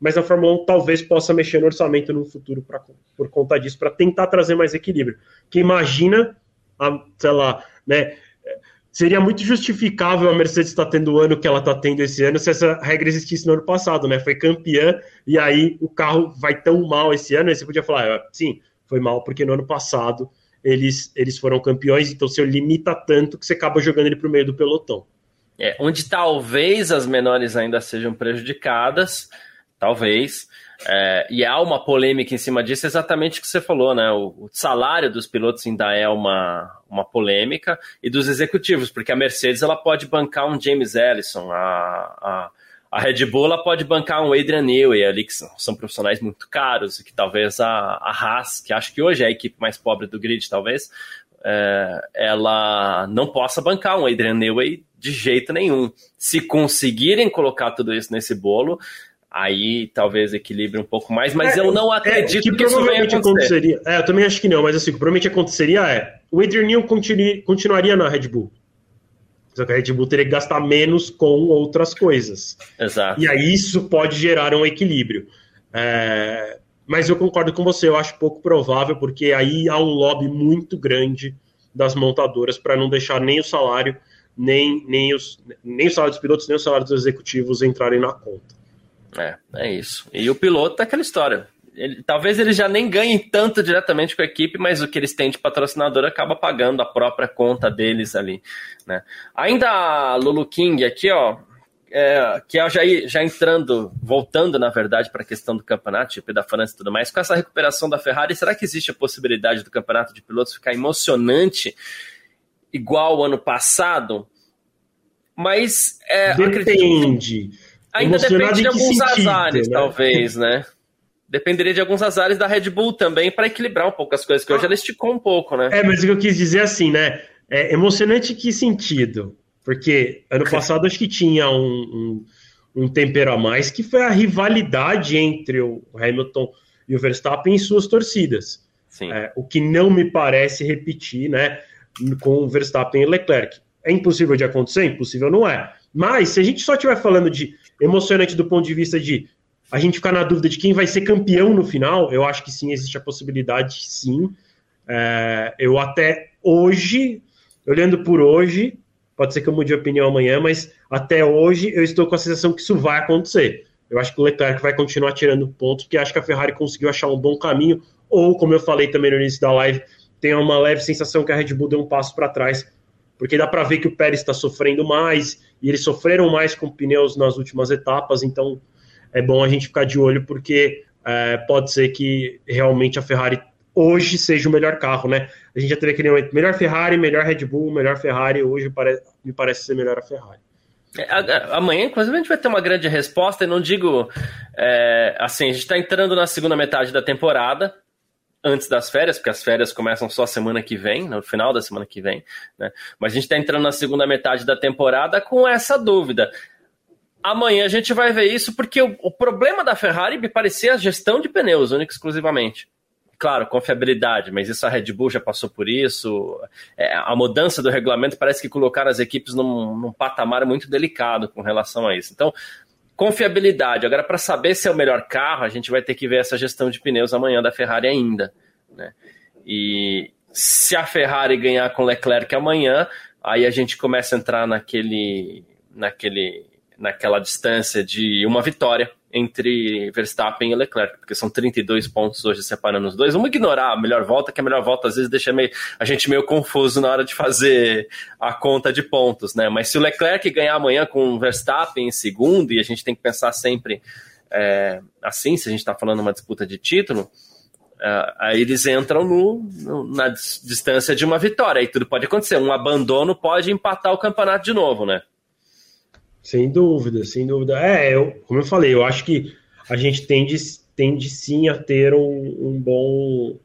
mas a Fórmula 1 talvez possa mexer no orçamento no futuro pra, por conta disso, para tentar trazer mais equilíbrio. Que imagina, a, sei lá, né? Seria muito justificável a Mercedes estar tendo o ano que ela está tendo esse ano se essa regra existisse no ano passado, né? Foi campeã e aí o carro vai tão mal esse ano, aí você podia falar, ah, sim, foi mal porque no ano passado eles, eles foram campeões, então você limita tanto que você acaba jogando ele para o meio do pelotão. É, onde talvez as menores ainda sejam prejudicadas, talvez, é, e há uma polêmica em cima disso, exatamente o que você falou, né? O, o, salário dos pilotos ainda é uma, uma polêmica, e dos executivos, porque a Mercedes ela pode bancar um James Ellison, a, a, a Red Bull ela pode bancar um Adrian Newey ali, que são, são profissionais muito caros, e que talvez a, a Haas, que acho que hoje é a equipe mais pobre do grid, talvez, é, ela não possa bancar um Adrian Newey de jeito nenhum. Se conseguirem colocar tudo isso nesse bolo, aí talvez equilibre um pouco mais, mas é, eu não acredito é, que, que provavelmente aconteceria. É, eu também acho que não, mas assim, provavelmente aconteceria é o Adrian Newey continue, continuaria na Red Bull. Só que a Red Bull teria que gastar menos com outras coisas. Exato. E aí isso pode gerar um equilíbrio. É, mas eu concordo com você, eu acho pouco provável, porque aí há um lobby muito grande das montadoras para não deixar nem o salário, nem, nem, os, nem o salário dos pilotos, nem o salário dos executivos entrarem na conta. É, é isso. E o piloto é aquela história. Ele, talvez eles já nem ganhem tanto diretamente com a equipe, mas o que eles têm de patrocinador acaba pagando a própria conta deles ali. Né? Ainda a Lulu King aqui, ó, é, que é já, já entrando, voltando na verdade para a questão do campeonato, tipo, da França e tudo mais, com essa recuperação da Ferrari, será que existe a possibilidade do campeonato de pilotos ficar emocionante igual o ano passado? Mas é, depende. Acredito, ainda depende de alguns sentido, azares, né? talvez, né? Dependeria de alguns azares da Red Bull também para equilibrar um pouco as coisas, que hoje ela esticou um pouco, né? É, mas o que eu quis dizer é assim, né? É emocionante que sentido? Porque ano passado acho que tinha um, um, um, tempero a mais, que foi a rivalidade entre o Hamilton e o Verstappen em suas torcidas. É, o que não me parece repetir, né? Com o Verstappen e Leclerc. É impossível de acontecer? Impossível não é. Mas se a gente só estiver falando de emocionante do ponto de vista de a gente ficar na dúvida de quem vai ser campeão no final, eu acho que sim, existe a possibilidade, sim. É, eu até hoje, olhando por hoje, pode ser que eu mude de opinião amanhã, mas até hoje eu estou com a sensação que isso vai acontecer. Eu acho que o Leclerc vai continuar tirando pontos, porque acho que a Ferrari conseguiu achar um bom caminho, ou, como eu falei também no início da live, tem uma leve sensação que a Red Bull deu um passo para trás, porque dá para ver que o Pérez está sofrendo mais, e eles sofreram mais com pneus nas últimas etapas, então é bom a gente ficar de olho, porque é, pode ser que realmente a Ferrari hoje seja o melhor carro, né? A gente já teve aquele momento, melhor Ferrari, melhor Red Bull, melhor Ferrari, hoje pare, me parece ser melhor a Ferrari. É, amanhã, inclusive, a gente vai ter uma grande resposta, e não digo é, assim, a gente está entrando na segunda metade da temporada, antes das férias, porque as férias começam só semana que vem, no final da semana que vem, né? Mas a gente está entrando na segunda metade da temporada com essa dúvida. Amanhã a gente vai ver isso, porque o, o problema da Ferrari me parecia a gestão de pneus, única exclusivamente. Claro, confiabilidade, mas isso a Red Bull já passou por isso. É, a mudança do regulamento parece que colocaram as equipes num, num patamar muito delicado com relação a isso. Então, confiabilidade. Agora, para saber se é o melhor carro, a gente vai ter que ver essa gestão de pneus amanhã da Ferrari ainda. Né? E se a Ferrari ganhar com Leclerc amanhã, aí a gente começa a entrar naquele, naquele naquela distância de uma vitória entre Verstappen e Leclerc, porque são 32 pontos hoje separando os dois. Vamos ignorar a melhor volta, que a melhor volta às vezes deixa meio, a gente meio confuso na hora de fazer a conta de pontos, né? Mas se o Leclerc ganhar amanhã com o Verstappen em segundo, e a gente tem que pensar sempre é, assim, se a gente está falando uma disputa de título, é, aí eles entram no, no, na distância de uma vitória, aí tudo pode acontecer. Um abandono pode empatar o campeonato de novo, né? Sem dúvida, sem dúvida. É, eu, como eu falei, eu acho que a gente tende, tende sim a ter um, um bom,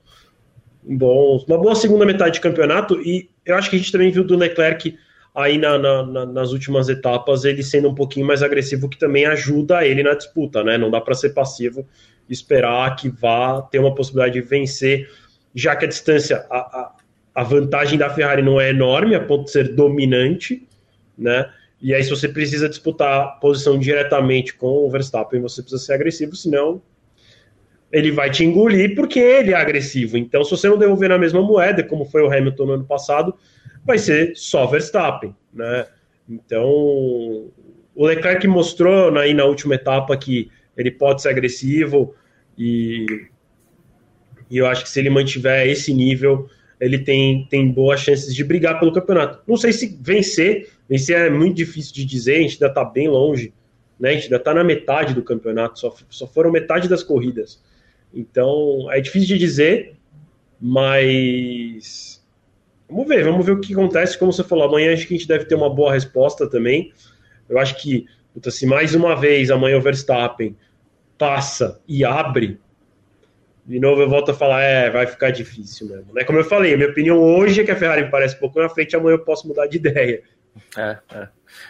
um bom, uma boa segunda metade de campeonato, e eu acho que a gente também viu do Leclerc aí na, na, nas últimas etapas ele sendo um pouquinho mais agressivo, que também ajuda ele na disputa, né? Não dá para ser passivo e esperar que vá ter uma possibilidade de vencer, já que a distância, a, a, a vantagem da Ferrari não é enorme, a ponto de ser dominante, né? E aí, se você precisa disputar posição diretamente com o Verstappen, você precisa ser agressivo, senão ele vai te engolir porque ele é agressivo. Então, se você não devolver na mesma moeda, como foi o Hamilton no ano passado, vai ser só Verstappen, né? Então, o Leclerc mostrou aí na última etapa que ele pode ser agressivo e, e eu acho que se ele mantiver esse nível, ele tem, tem boas chances de brigar pelo campeonato. Não sei se vencer, vencer é muito difícil de dizer, a gente ainda está bem longe, né? A gente ainda está na metade do campeonato, só, só foram metade das corridas. Então é difícil de dizer, mas vamos ver, vamos ver o que acontece. Como você falou, amanhã acho que a gente deve ter uma boa resposta também. Eu acho que, puta, se mais uma vez amanhã o Verstappen passa e abre, de novo eu volto a falar, é, vai ficar difícil mesmo. Né? Como eu falei, minha opinião hoje é que a Ferrari me parece um pouco na frente, amanhã eu posso mudar de ideia. É, é.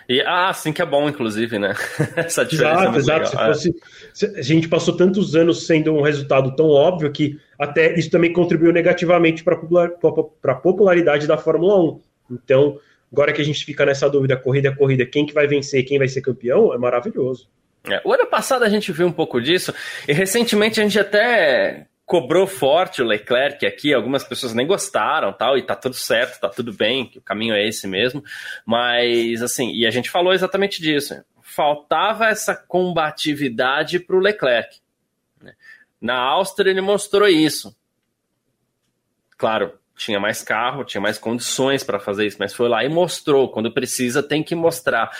E ah, assim que é bom, inclusive, né? Essa diferença. Exato, é exato. Se, fosse, se a gente passou tantos anos sendo um resultado tão óbvio que até isso também contribuiu negativamente para a popularidade da Fórmula 1. Então, agora que a gente fica nessa dúvida, corrida a corrida, quem que vai vencer, quem vai ser campeão, é maravilhoso. É, o ano passado a gente viu um pouco disso, e recentemente a gente até cobrou forte o Leclerc aqui, algumas pessoas nem gostaram, tal, e tá tudo certo, tá tudo bem, que o caminho é esse mesmo, mas assim, e a gente falou exatamente disso. Faltava essa combatividade para o Leclerc. Né? Na Áustria ele mostrou isso. Claro, tinha mais carro, tinha mais condições para fazer isso, mas foi lá e mostrou. Quando precisa, tem que mostrar.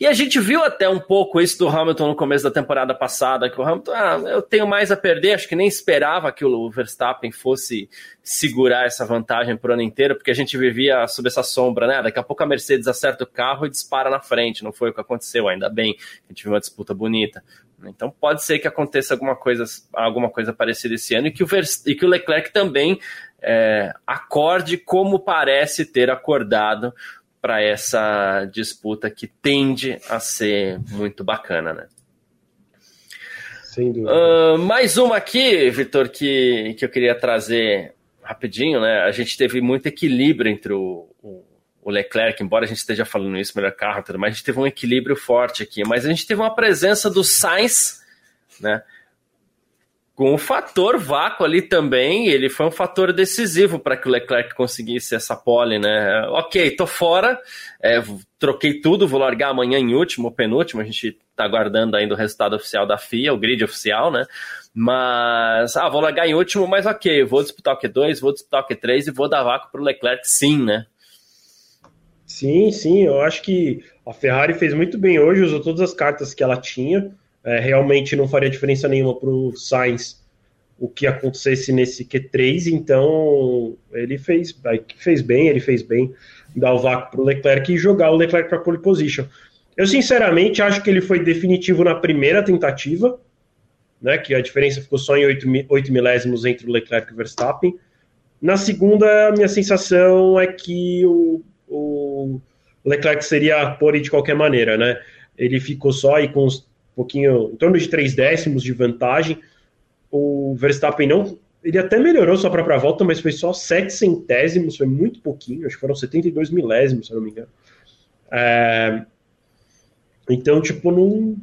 E a gente viu até um pouco isso do Hamilton no começo da temporada passada, que o Hamilton, ah, eu tenho mais a perder, acho que nem esperava que o Verstappen fosse segurar essa vantagem por ano inteiro, porque a gente vivia sob essa sombra, né? Daqui a pouco a Mercedes acerta o carro e dispara na frente, não foi o que aconteceu, ainda bem, a gente viu uma disputa bonita. Então pode ser que aconteça alguma coisa, alguma coisa parecida esse ano e que o, Verst e que o Leclerc também é, acorde como parece ter acordado para essa disputa que tende a ser muito bacana, né? Sem dúvida. Uh, mais uma aqui, Vitor, que, que eu queria trazer rapidinho, né? A gente teve muito equilíbrio entre o, o, o Leclerc, embora a gente esteja falando isso, melhor carro, tudo mais, a gente teve um equilíbrio forte aqui, mas a gente teve uma presença do Sainz, né? Com o fator vácuo ali também, ele foi um fator decisivo para que o Leclerc conseguisse essa pole, né? Ok, tô fora, é, troquei tudo, vou largar amanhã em último, penúltimo, a gente tá aguardando ainda o resultado oficial da FIA, o grid oficial, né? Mas, ah, vou largar em último, mas ok, vou disputar o Q2, vou disputar o Q3 e vou dar vácuo para o Leclerc sim, né? Sim, sim, eu acho que a Ferrari fez muito bem hoje, usou todas as cartas que ela tinha, é, realmente não faria diferença nenhuma para o Sainz o que acontecesse nesse Q3, então ele fez, fez bem, ele fez bem dar o vácuo para o Leclerc e jogar o Leclerc para pole position. Eu sinceramente acho que ele foi definitivo na primeira tentativa, né, que a diferença ficou só em 8, 8 milésimos entre o Leclerc e o Verstappen. Na segunda, a minha sensação é que o, o Leclerc seria pole de qualquer maneira, né? Ele ficou só aí com uns pouquinho, em torno de três décimos de vantagem. O Verstappen não. Ele até melhorou sua própria volta, mas foi só sete centésimos, foi muito pouquinho, acho que foram 72 milésimos, se eu não me engano. É, então, tipo, não.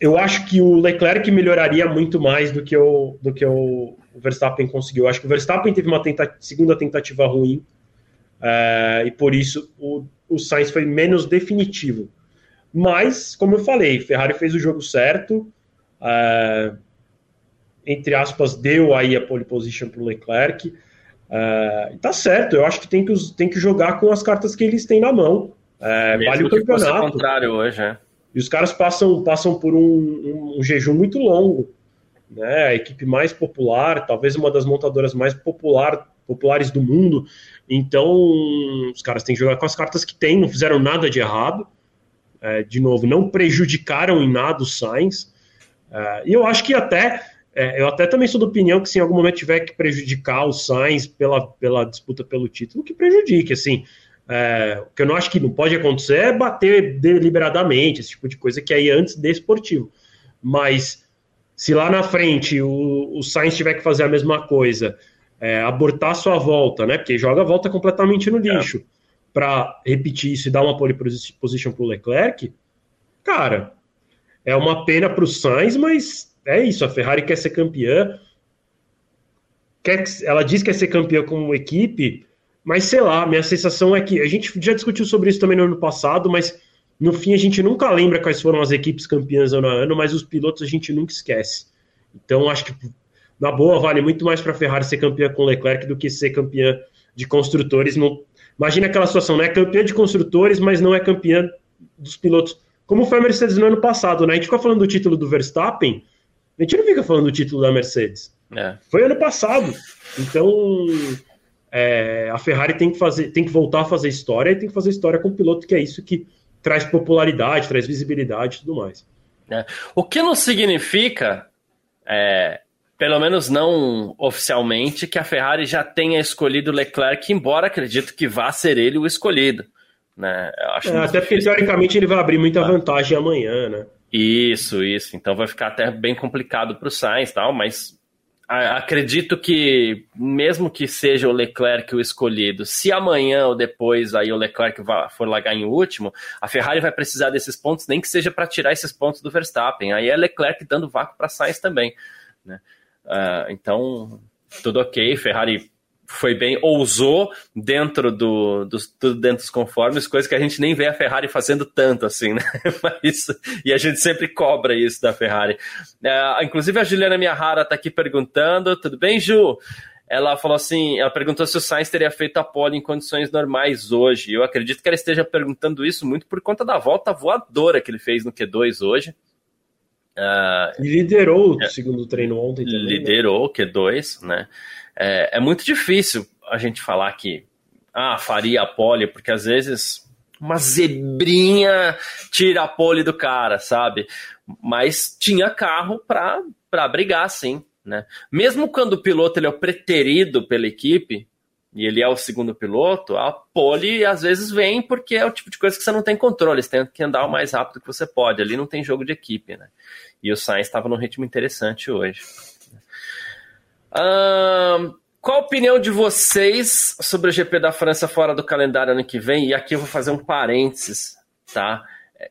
Eu acho que o Leclerc melhoraria muito mais do que o, do que o, Verstappen conseguiu. Eu acho que o Verstappen teve uma tenta segunda tentativa ruim, é, e por isso o, o Sainz foi menos definitivo. Mas, como eu falei, Ferrari fez o jogo certo, é, entre aspas, deu aí a pole position para o Leclerc. É, tá certo, eu acho que tem, que tem que jogar com as cartas que eles têm na mão. É, vale o campeonato. contrário hoje, é. E os caras passam, passam por um, um, um, jejum muito longo. Né? A equipe mais popular, talvez uma das montadoras mais popular, populares do mundo. Então, os caras têm que jogar com as cartas que têm, não fizeram nada de errado. É, de novo, não prejudicaram em nada o Sainz. É, e eu acho que até. É, eu até também sou da opinião que se em algum momento tiver que prejudicar o Sainz pela, pela disputa pelo título, que prejudique. Assim, é, o que eu não acho que não pode acontecer é bater deliberadamente, esse tipo de coisa que é aí antes de esportivo. Mas se lá na frente o, o Sainz tiver que fazer a mesma coisa, é, abortar sua volta, né? Porque joga a volta completamente no é. lixo, é. Para repetir isso e dar uma pole position para o Leclerc, cara, é uma pena para o Sainz, mas é isso. A Ferrari quer ser campeã. Quer, ela diz que quer ser campeã como equipe mas sei lá, minha sensação é que a gente já discutiu sobre isso também no ano passado, mas no fim a gente nunca lembra quais foram as equipes campeãs ano a ano, mas os pilotos a gente nunca esquece. Então acho que na boa vale muito mais para a Ferrari ser campeã com Leclerc do que ser campeã de construtores. Não... Imagina aquela situação, né? Campeã de construtores, mas não é campeã dos pilotos. Como foi a Mercedes no ano passado, né? A gente fica falando do título do Verstappen, a gente não fica falando do título da Mercedes. É. Foi ano passado. Então, é, a Ferrari tem que fazer, tem que voltar a fazer história e tem que fazer história com o piloto, que é isso que traz popularidade, traz visibilidade e tudo mais. É. O que não significa, é, pelo menos não oficialmente, que a Ferrari já tenha escolhido Leclerc, embora acredito que vá ser ele o escolhido. Né? É, até difícil. porque, teoricamente, ele vai abrir muita vantagem amanhã, né? Isso, isso. Então vai ficar até bem complicado para o Sainz tal, mas acredito que, mesmo que seja o Leclerc o escolhido, se amanhã ou depois aí o Leclerc for largar em último, a Ferrari vai precisar desses pontos, nem que seja para tirar esses pontos do Verstappen. Aí é Leclerc dando vácuo para Sainz também. Né? Uh, então, tudo ok. Ferrari foi bem, ousou dentro do, do, tudo dentro dos conformes, coisa que a gente nem vê a Ferrari fazendo tanto assim, né? Mas, e a gente sempre cobra isso da Ferrari. É, inclusive a Juliana Miyahara está aqui perguntando, tudo bem, Ju? Ela falou assim, ela perguntou se o Sainz teria feito a pole em condições normais hoje. Eu acredito que ela esteja perguntando isso muito por conta da volta voadora que ele fez no Q2 hoje. Uh, liderou o é, segundo treino ontem também. Né? Liderou o Q2, né? É, é muito difícil a gente falar que ah, faria a pole, porque às vezes uma zebrinha tira a pole do cara, sabe? Mas tinha carro para brigar, sim. Né? Mesmo quando o piloto ele é o preterido pela equipe, e ele é o segundo piloto, a pole às vezes vem porque é o tipo de coisa que você não tem controle, você tem que andar o mais rápido que você pode, ali não tem jogo de equipe, né? E o Sainz estava num ritmo interessante hoje qual a opinião de vocês sobre o GP da França fora do calendário ano que vem? E aqui eu vou fazer um parênteses, tá?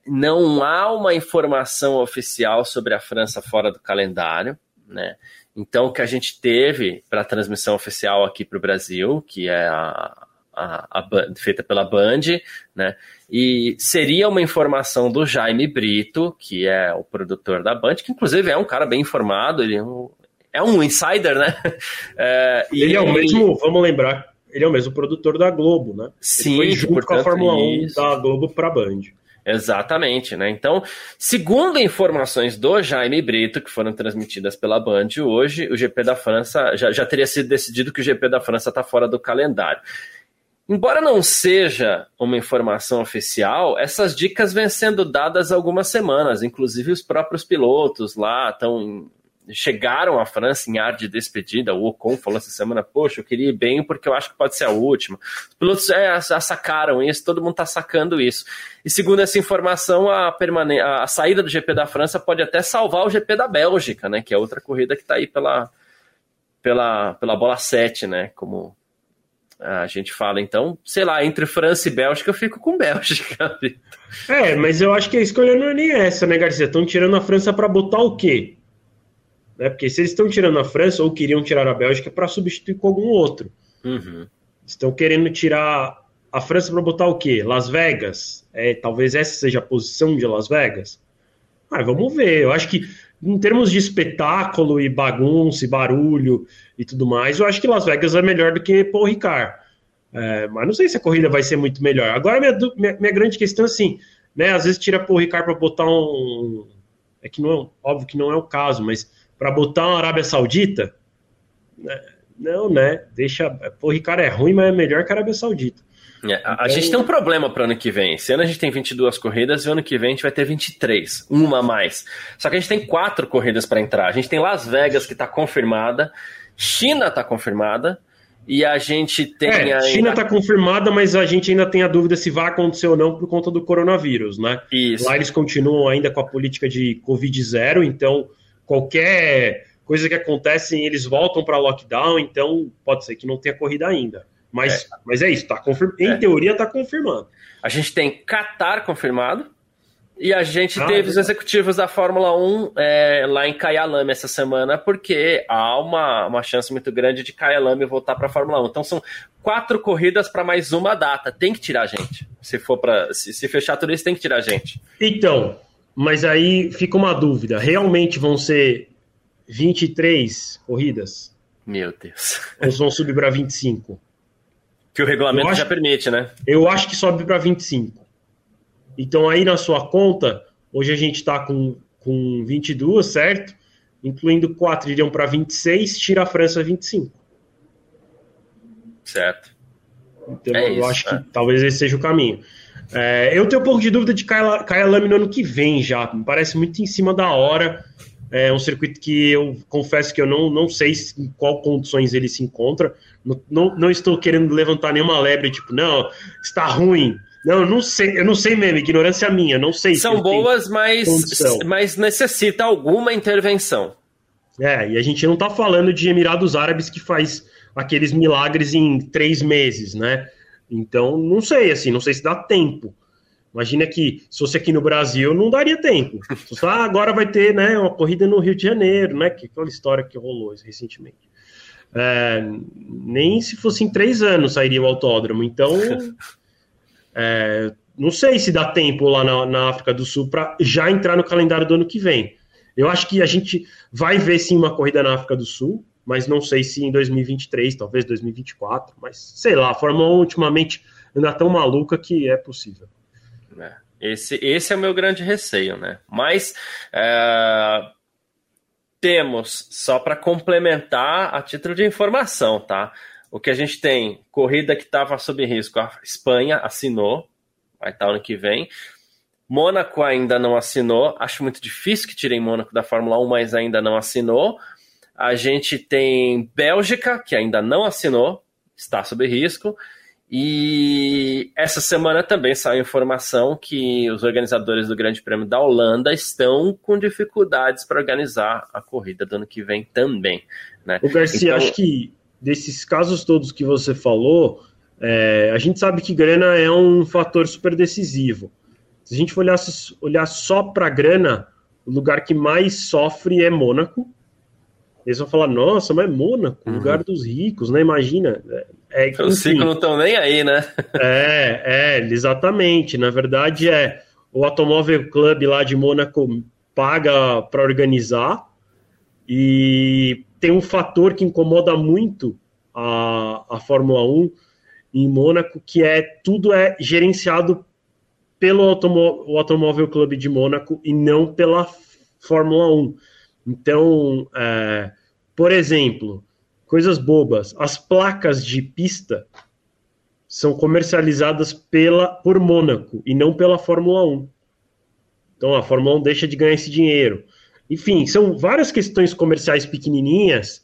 Não há uma informação oficial sobre a França fora do calendário, né? Então, o que a gente teve para a transmissão oficial aqui para o Brasil, que é a, a, a, feita pela Band, né? E seria uma informação do Jaime Brito, que é o produtor da Band, que inclusive é um cara bem informado, ele é um, é um insider, né? É, ele é o mesmo, vamos lembrar, ele é o mesmo produtor da Globo, né? Sim, ele foi junto portanto, com a Fórmula 1 isso. da Globo para a Band. Exatamente, né? Então, segundo informações do Jaime Brito, que foram transmitidas pela Band hoje, o GP da França já, já teria sido decidido que o GP da França está fora do calendário. Embora não seja uma informação oficial, essas dicas vêm sendo dadas algumas semanas, inclusive os próprios pilotos lá estão chegaram à França em ar de despedida. O Ocon falou essa semana: Poxa, eu queria ir bem porque eu acho que pode ser a última. Os pilotos é, já sacaram isso, todo mundo está sacando isso. E segundo essa informação, a, permane a saída do GP da França pode até salvar o GP da Bélgica, né? Que é outra corrida que está aí pela, pela, pela bola 7, né? Como a gente fala. Então, sei lá, entre França e Bélgica, eu fico com Bélgica. É, mas eu acho que a escolha não é nem essa, né, Garcia? Estão tirando a França para botar o quê? Né? Porque se eles estão tirando a França ou queriam tirar a Bélgica para substituir com algum outro. Uhum. Estão querendo tirar a França para botar o quê? Las Vegas? É, talvez essa seja a posição de Las Vegas? Ah, vamos ver. Eu acho que em termos de espetáculo e bagunça e barulho e tudo mais, eu acho que Las Vegas é melhor do que Paul Ricard. É, mas não sei se a corrida vai ser muito melhor. Agora, minha, minha, minha grande questão é assim, né? Às vezes tira Paul Ricard para botar um. É que não é, óbvio que não é o caso, mas para botar uma Arábia Saudita, né? não, né? Deixa. Paul Ricard é ruim, mas é melhor que a Arábia Saudita. É, a, a gente tem um problema para o ano que vem. Esse ano a gente tem 22 corridas e o ano que vem a gente vai ter 23, uma a mais. Só que a gente tem quatro corridas para entrar. A gente tem Las Vegas que está confirmada, China está confirmada e a gente tem. É, ainda... China está confirmada, mas a gente ainda tem a dúvida se vai acontecer ou não por conta do coronavírus, né? Isso. Lá eles continuam ainda com a política de Covid zero, então qualquer coisa que acontece, eles voltam para lockdown, então pode ser que não tenha corrida ainda. Mas é, mas é isso, tá confirm... em é. teoria está confirmado. A gente tem Qatar confirmado. E a gente ah, teve é os executivos da Fórmula 1 é, lá em Kyalami essa semana, porque há uma, uma chance muito grande de Kyalami voltar para a Fórmula 1. Então são quatro corridas para mais uma data. Tem que tirar a gente. Se for para se, se, fechar tudo isso, tem que tirar a gente. Então, mas aí fica uma dúvida. Realmente vão ser 23 corridas? Meu Deus. Ou vão subir para 25? Que o regulamento acho, já permite, né? Eu acho que sobe para 25. Então, aí na sua conta, hoje a gente está com, com 22, certo? Incluindo 4 iriam para 26, tira a França 25. Certo. Então, é eu isso, acho que é. talvez esse seja o caminho. É, eu tenho um pouco de dúvida de Kaya Lame no ano que vem já. Me parece muito em cima da hora. É um circuito que eu confesso que eu não, não sei em qual condições ele se encontra. Não, não, não estou querendo levantar nenhuma lebre, tipo, não, está ruim. Não, eu não sei, eu não sei mesmo, ignorância minha, não sei. São boas, mas, mas necessita alguma intervenção. É, e a gente não está falando de Emirados Árabes que faz aqueles milagres em três meses, né? Então, não sei, assim, não sei se dá tempo. Imagina que se fosse aqui no Brasil, não daria tempo. Ah, agora vai ter né, uma corrida no Rio de Janeiro, né? Que aquela história que rolou recentemente. É, nem se fosse em três anos sairia o autódromo. Então, é, não sei se dá tempo lá na, na África do Sul para já entrar no calendário do ano que vem. Eu acho que a gente vai ver sim uma corrida na África do Sul, mas não sei se em 2023, talvez 2024, mas sei lá, a Fórmula 1 ultimamente anda tão maluca que é possível. É, esse, esse é o meu grande receio, né? Mas é, temos, só para complementar a título de informação, tá? O que a gente tem, corrida que estava sob risco, a Espanha assinou, vai estar ano que vem. Mônaco ainda não assinou, acho muito difícil que tirem Mônaco da Fórmula 1, mas ainda não assinou. A gente tem Bélgica, que ainda não assinou, está sob risco. E essa semana também saiu informação que os organizadores do Grande Prêmio da Holanda estão com dificuldades para organizar a corrida do ano que vem também. Né? O Garcia, então... acho que desses casos todos que você falou, é, a gente sabe que grana é um fator super decisivo. Se a gente for olhar, olhar só para grana, o lugar que mais sofre é Mônaco. Eles vão falar, nossa, mas é Mônaco, uhum. lugar dos ricos, né? Imagina. É, é Os ricos não estão nem aí, né? é, é, exatamente. Na verdade, é o Automóvel Club lá de Mônaco paga para organizar e tem um fator que incomoda muito a, a Fórmula 1 em Mônaco, que é tudo é gerenciado pelo Automó o Automóvel Clube de Mônaco e não pela Fórmula 1. Então, é, por exemplo, coisas bobas. As placas de pista são comercializadas pela, por Mônaco e não pela Fórmula 1. Então a Fórmula 1 deixa de ganhar esse dinheiro. Enfim, são várias questões comerciais pequenininhas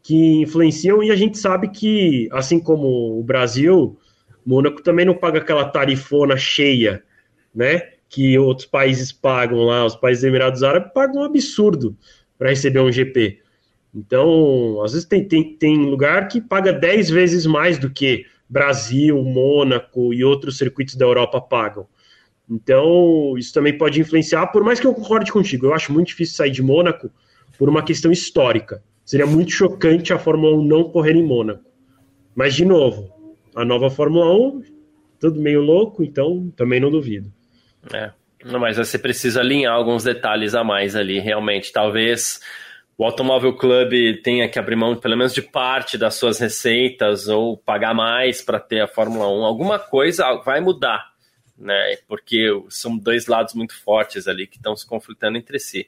que influenciam e a gente sabe que, assim como o Brasil, Mônaco também não paga aquela tarifona cheia, né? Que outros países pagam lá, os países Emirados Árabes pagam um absurdo para receber um GP. Então, às vezes tem, tem, tem lugar que paga 10 vezes mais do que Brasil, Mônaco e outros circuitos da Europa pagam. Então, isso também pode influenciar, por mais que eu concorde contigo, eu acho muito difícil sair de Mônaco por uma questão histórica. Seria muito chocante a Fórmula 1 não correr em Mônaco. Mas, de novo, a nova Fórmula 1 tudo meio louco, então também não duvido. É, mas você precisa alinhar alguns detalhes a mais ali, realmente. Talvez o Automóvel Club tenha que abrir mão pelo menos de parte das suas receitas ou pagar mais para ter a Fórmula 1. Alguma coisa vai mudar, né? Porque são dois lados muito fortes ali que estão se conflitando entre si.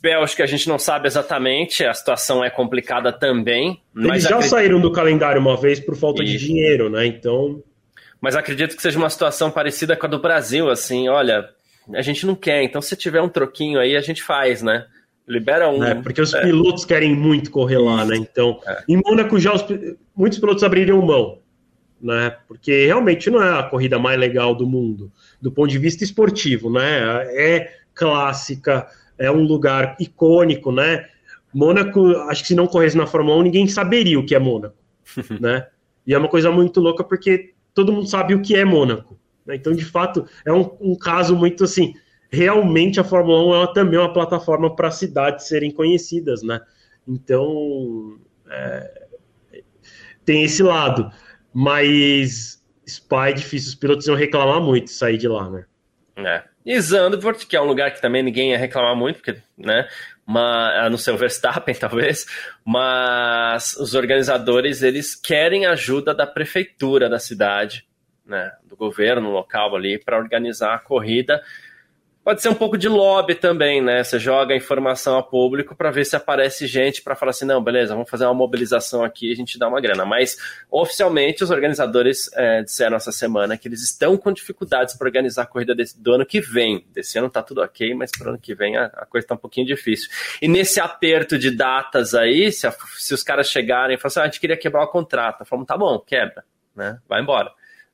Bélgica a gente não sabe exatamente, a situação é complicada também. Eles já acredito... saíram do calendário uma vez por falta Isso. de dinheiro, né? Então. Mas acredito que seja uma situação parecida com a do Brasil, assim, olha, a gente não quer, então se tiver um troquinho aí, a gente faz, né? Libera um. É, porque os é. pilotos querem muito correr lá, né? Então, é. em Mônaco já os, muitos pilotos abriram mão, né? Porque realmente não é a corrida mais legal do mundo, do ponto de vista esportivo, né? É clássica, é um lugar icônico, né? Mônaco, acho que se não corresse na Fórmula 1, ninguém saberia o que é Mônaco, né? E é uma coisa muito louca porque todo mundo sabe o que é Mônaco. Né? Então, de fato, é um, um caso muito assim realmente a Fórmula 1 é também uma plataforma para cidades serem conhecidas, né? Então, é, tem esse lado. Mas Spa é difícil, os pilotos iam reclamar muito de sair de lá, né? É. E Zandvoort, que é um lugar que também ninguém ia reclamar muito, porque, né? Mas, a não ser o Verstappen, talvez, mas os organizadores, eles querem ajuda da prefeitura da cidade, né, do governo local ali, para organizar a corrida, Pode ser um pouco de lobby também, né? Você joga a informação a público para ver se aparece gente para falar assim: não, beleza, vamos fazer uma mobilização aqui e a gente dá uma grana. Mas oficialmente os organizadores é, disseram essa semana que eles estão com dificuldades para organizar a corrida desse, do ano que vem. Desse ano tá tudo ok, mas para o ano que vem a, a coisa está um pouquinho difícil. E nesse aperto de datas aí, se, a, se os caras chegarem e falarem assim: ah, a gente queria quebrar o contrato, falamos, tá bom, quebra, né? Vai embora,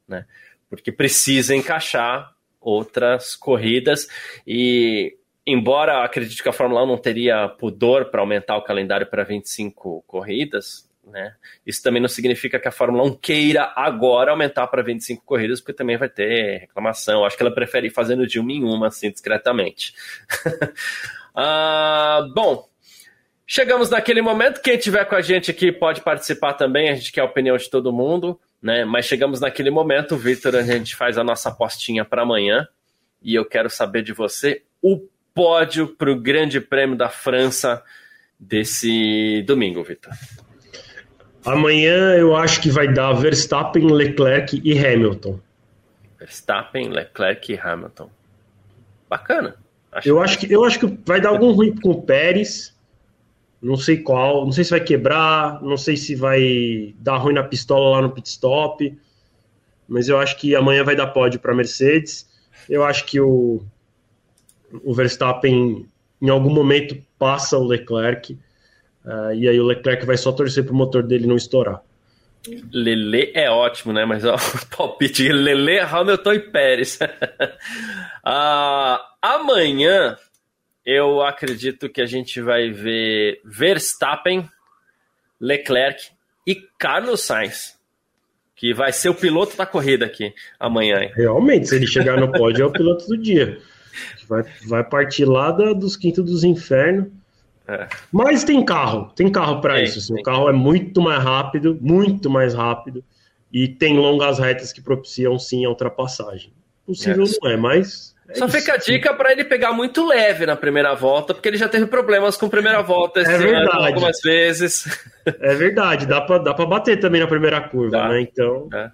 né? Porque precisa encaixar outras corridas e embora acredite que a Fórmula 1 não teria pudor para aumentar o calendário para 25 corridas, né? Isso também não significa que a Fórmula 1 queira agora aumentar para 25 corridas, porque também vai ter reclamação. Acho que ela prefere ir fazendo de uma em uma, assim, discretamente. ah, bom, chegamos naquele momento. Quem tiver com a gente aqui pode participar também. A gente quer a opinião de todo mundo né? Mas chegamos naquele momento, Victor, a gente faz a nossa apostinha para amanhã e eu quero saber de você o pódio para o Grande Prêmio da França desse domingo, Victor. Amanhã eu acho que vai dar Verstappen, Leclerc e Hamilton. Verstappen, Leclerc e Hamilton. Bacana. Acho eu, que... Acho que, eu acho que vai dar algum ruim com o Pérez. Não sei qual, não sei se vai quebrar, não sei se vai dar ruim na pistola lá no pit stop, mas eu acho que amanhã vai dar pódio para Mercedes. Eu acho que o, o Verstappen em algum momento passa o Leclerc, uh, e aí o Leclerc vai só torcer para o motor dele não estourar. Lele é ótimo, né? Mas ó, o palpite Lele, Hamilton e Pérez. uh, amanhã eu acredito que a gente vai ver Verstappen, Leclerc e Carlos Sainz, que vai ser o piloto da corrida aqui amanhã. Realmente, se ele chegar no pódio, é o piloto do dia. Vai, vai partir lá da, dos quintos dos infernos. É. Mas tem carro, tem carro para isso. Assim, o carro é muito mais rápido, muito mais rápido, e tem longas retas que propiciam sim a ultrapassagem. Possível é. não é, mas Só isso. fica a dica para ele pegar muito leve na primeira volta, porque ele já teve problemas com primeira volta esse é verdade. Ano, algumas vezes. É verdade, dá para dá pra bater também na primeira curva, né? Então. É.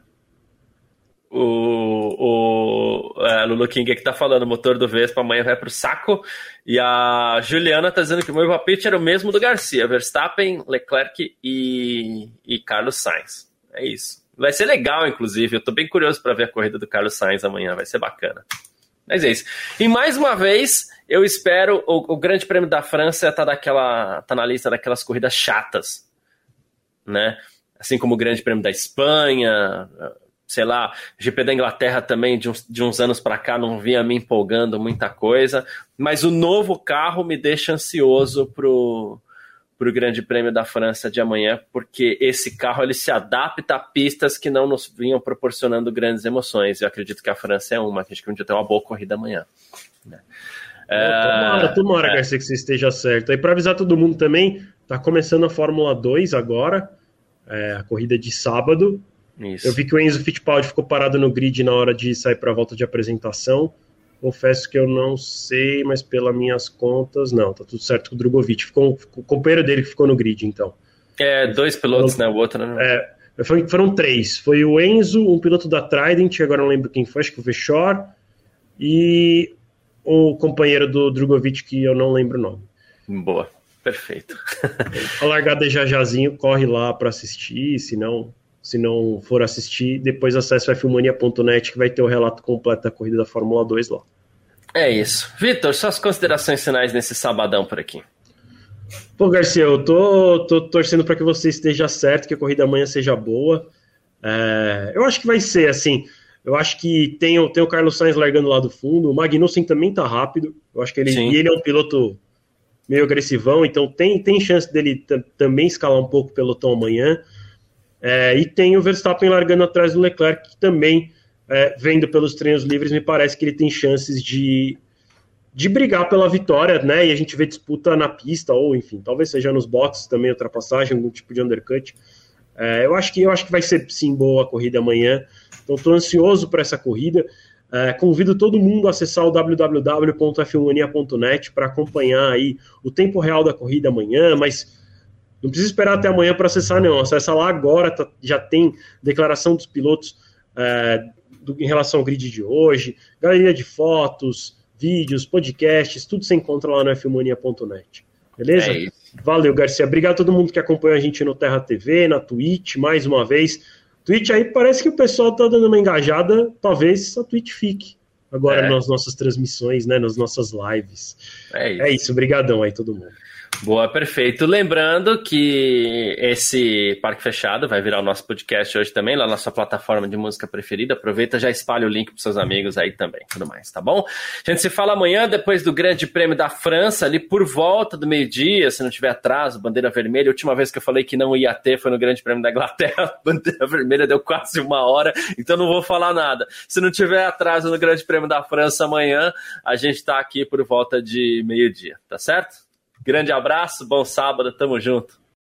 O, o é, Lulu King aqui tá falando, o motor do Vespa amanhã vai pro saco. E a Juliana tá dizendo que o meu palpite era o mesmo do Garcia: Verstappen, Leclerc e, e Carlos Sainz. É isso. Vai ser legal, inclusive. Eu tô bem curioso para ver a corrida do Carlos Sainz amanhã, vai ser bacana. Mas é isso. E mais uma vez, eu espero. O, o Grande Prêmio da França tá, daquela, tá na lista daquelas corridas chatas. Né? Assim como o Grande Prêmio da Espanha, sei lá, GP da Inglaterra também, de uns, de uns anos para cá, não vinha me empolgando muita coisa. Mas o novo carro me deixa ansioso pro, para o Grande Prêmio da França de amanhã, porque esse carro ele se adapta a pistas que não nos vinham proporcionando grandes emoções. Eu acredito que a França é uma, que a gente ter uma boa corrida amanhã. Né? tomara, tomara, é, Garcia, que você esteja certo. E para avisar todo mundo também, está começando a Fórmula 2 agora, é, a corrida de sábado. Isso. Eu vi que o Enzo Fittipaldi ficou parado no grid na hora de sair para a volta de apresentação. Confesso que eu não sei, mas pelas minhas contas, não, tá tudo certo com o Drogovic. Ficou, ficou o companheiro dele que ficou no grid, então. É, dois pilotos, né? O outro, né? É, foi, foram três. Foi o Enzo, um piloto da Trident, agora não lembro quem foi, acho que o Vechor, e o companheiro do Drogovic, que eu não lembro o nome. Boa, perfeito. a largada já jazinho, corre lá para assistir, se não, se não for assistir, depois acesse fmania.net que vai ter o relato completo da corrida da Fórmula 2 lá. É isso. Vitor, suas considerações finais nesse sabadão por aqui. Pô, Garcia, eu tô, tô torcendo para que você esteja certo, que a corrida amanhã seja boa. É, eu acho que vai ser assim. Eu acho que tem, tem o Carlos Sainz largando lá do fundo, o Magnussen também tá rápido. Eu acho que ele, e ele é um piloto meio agressivão, então tem, tem chance dele também escalar um pouco o pelotão amanhã. É, e tem o Verstappen largando atrás do Leclerc, que também, é, vendo pelos treinos livres, me parece que ele tem chances de, de brigar pela vitória, né? E a gente vê disputa na pista, ou enfim, talvez seja nos boxes também, ultrapassagem, algum tipo de undercut. É, eu, acho que, eu acho que vai ser sim boa a corrida amanhã. Então estou ansioso para essa corrida. É, convido todo mundo a acessar o www.f1mania.net para acompanhar aí o tempo real da corrida amanhã, mas não precisa esperar até amanhã para acessar, não. Acessa lá agora, tá, já tem declaração dos pilotos é, do, em relação ao grid de hoje, galeria de fotos, vídeos, podcasts, tudo você encontra lá no fmania.net. Beleza? É Valeu, Garcia. Obrigado a todo mundo que acompanha a gente no Terra TV, na Twitch, mais uma vez. Twitch aí parece que o pessoal tá dando uma engajada, talvez a Twitch fique agora é. nas nossas transmissões, né, nas nossas lives. É isso. É isso, obrigadão aí todo mundo. Boa, perfeito. Lembrando que esse Parque Fechado vai virar o nosso podcast hoje também, lá na sua plataforma de música preferida. Aproveita, já espalha o link para seus amigos aí também, tudo mais, tá bom? A gente se fala amanhã, depois do Grande Prêmio da França, ali por volta do meio-dia, se não tiver atraso, bandeira vermelha. A última vez que eu falei que não ia ter foi no Grande Prêmio da Inglaterra, bandeira vermelha deu quase uma hora, então não vou falar nada. Se não tiver atraso no Grande Prêmio da França amanhã, a gente tá aqui por volta de meio-dia, tá certo? Grande abraço, bom sábado, tamo junto.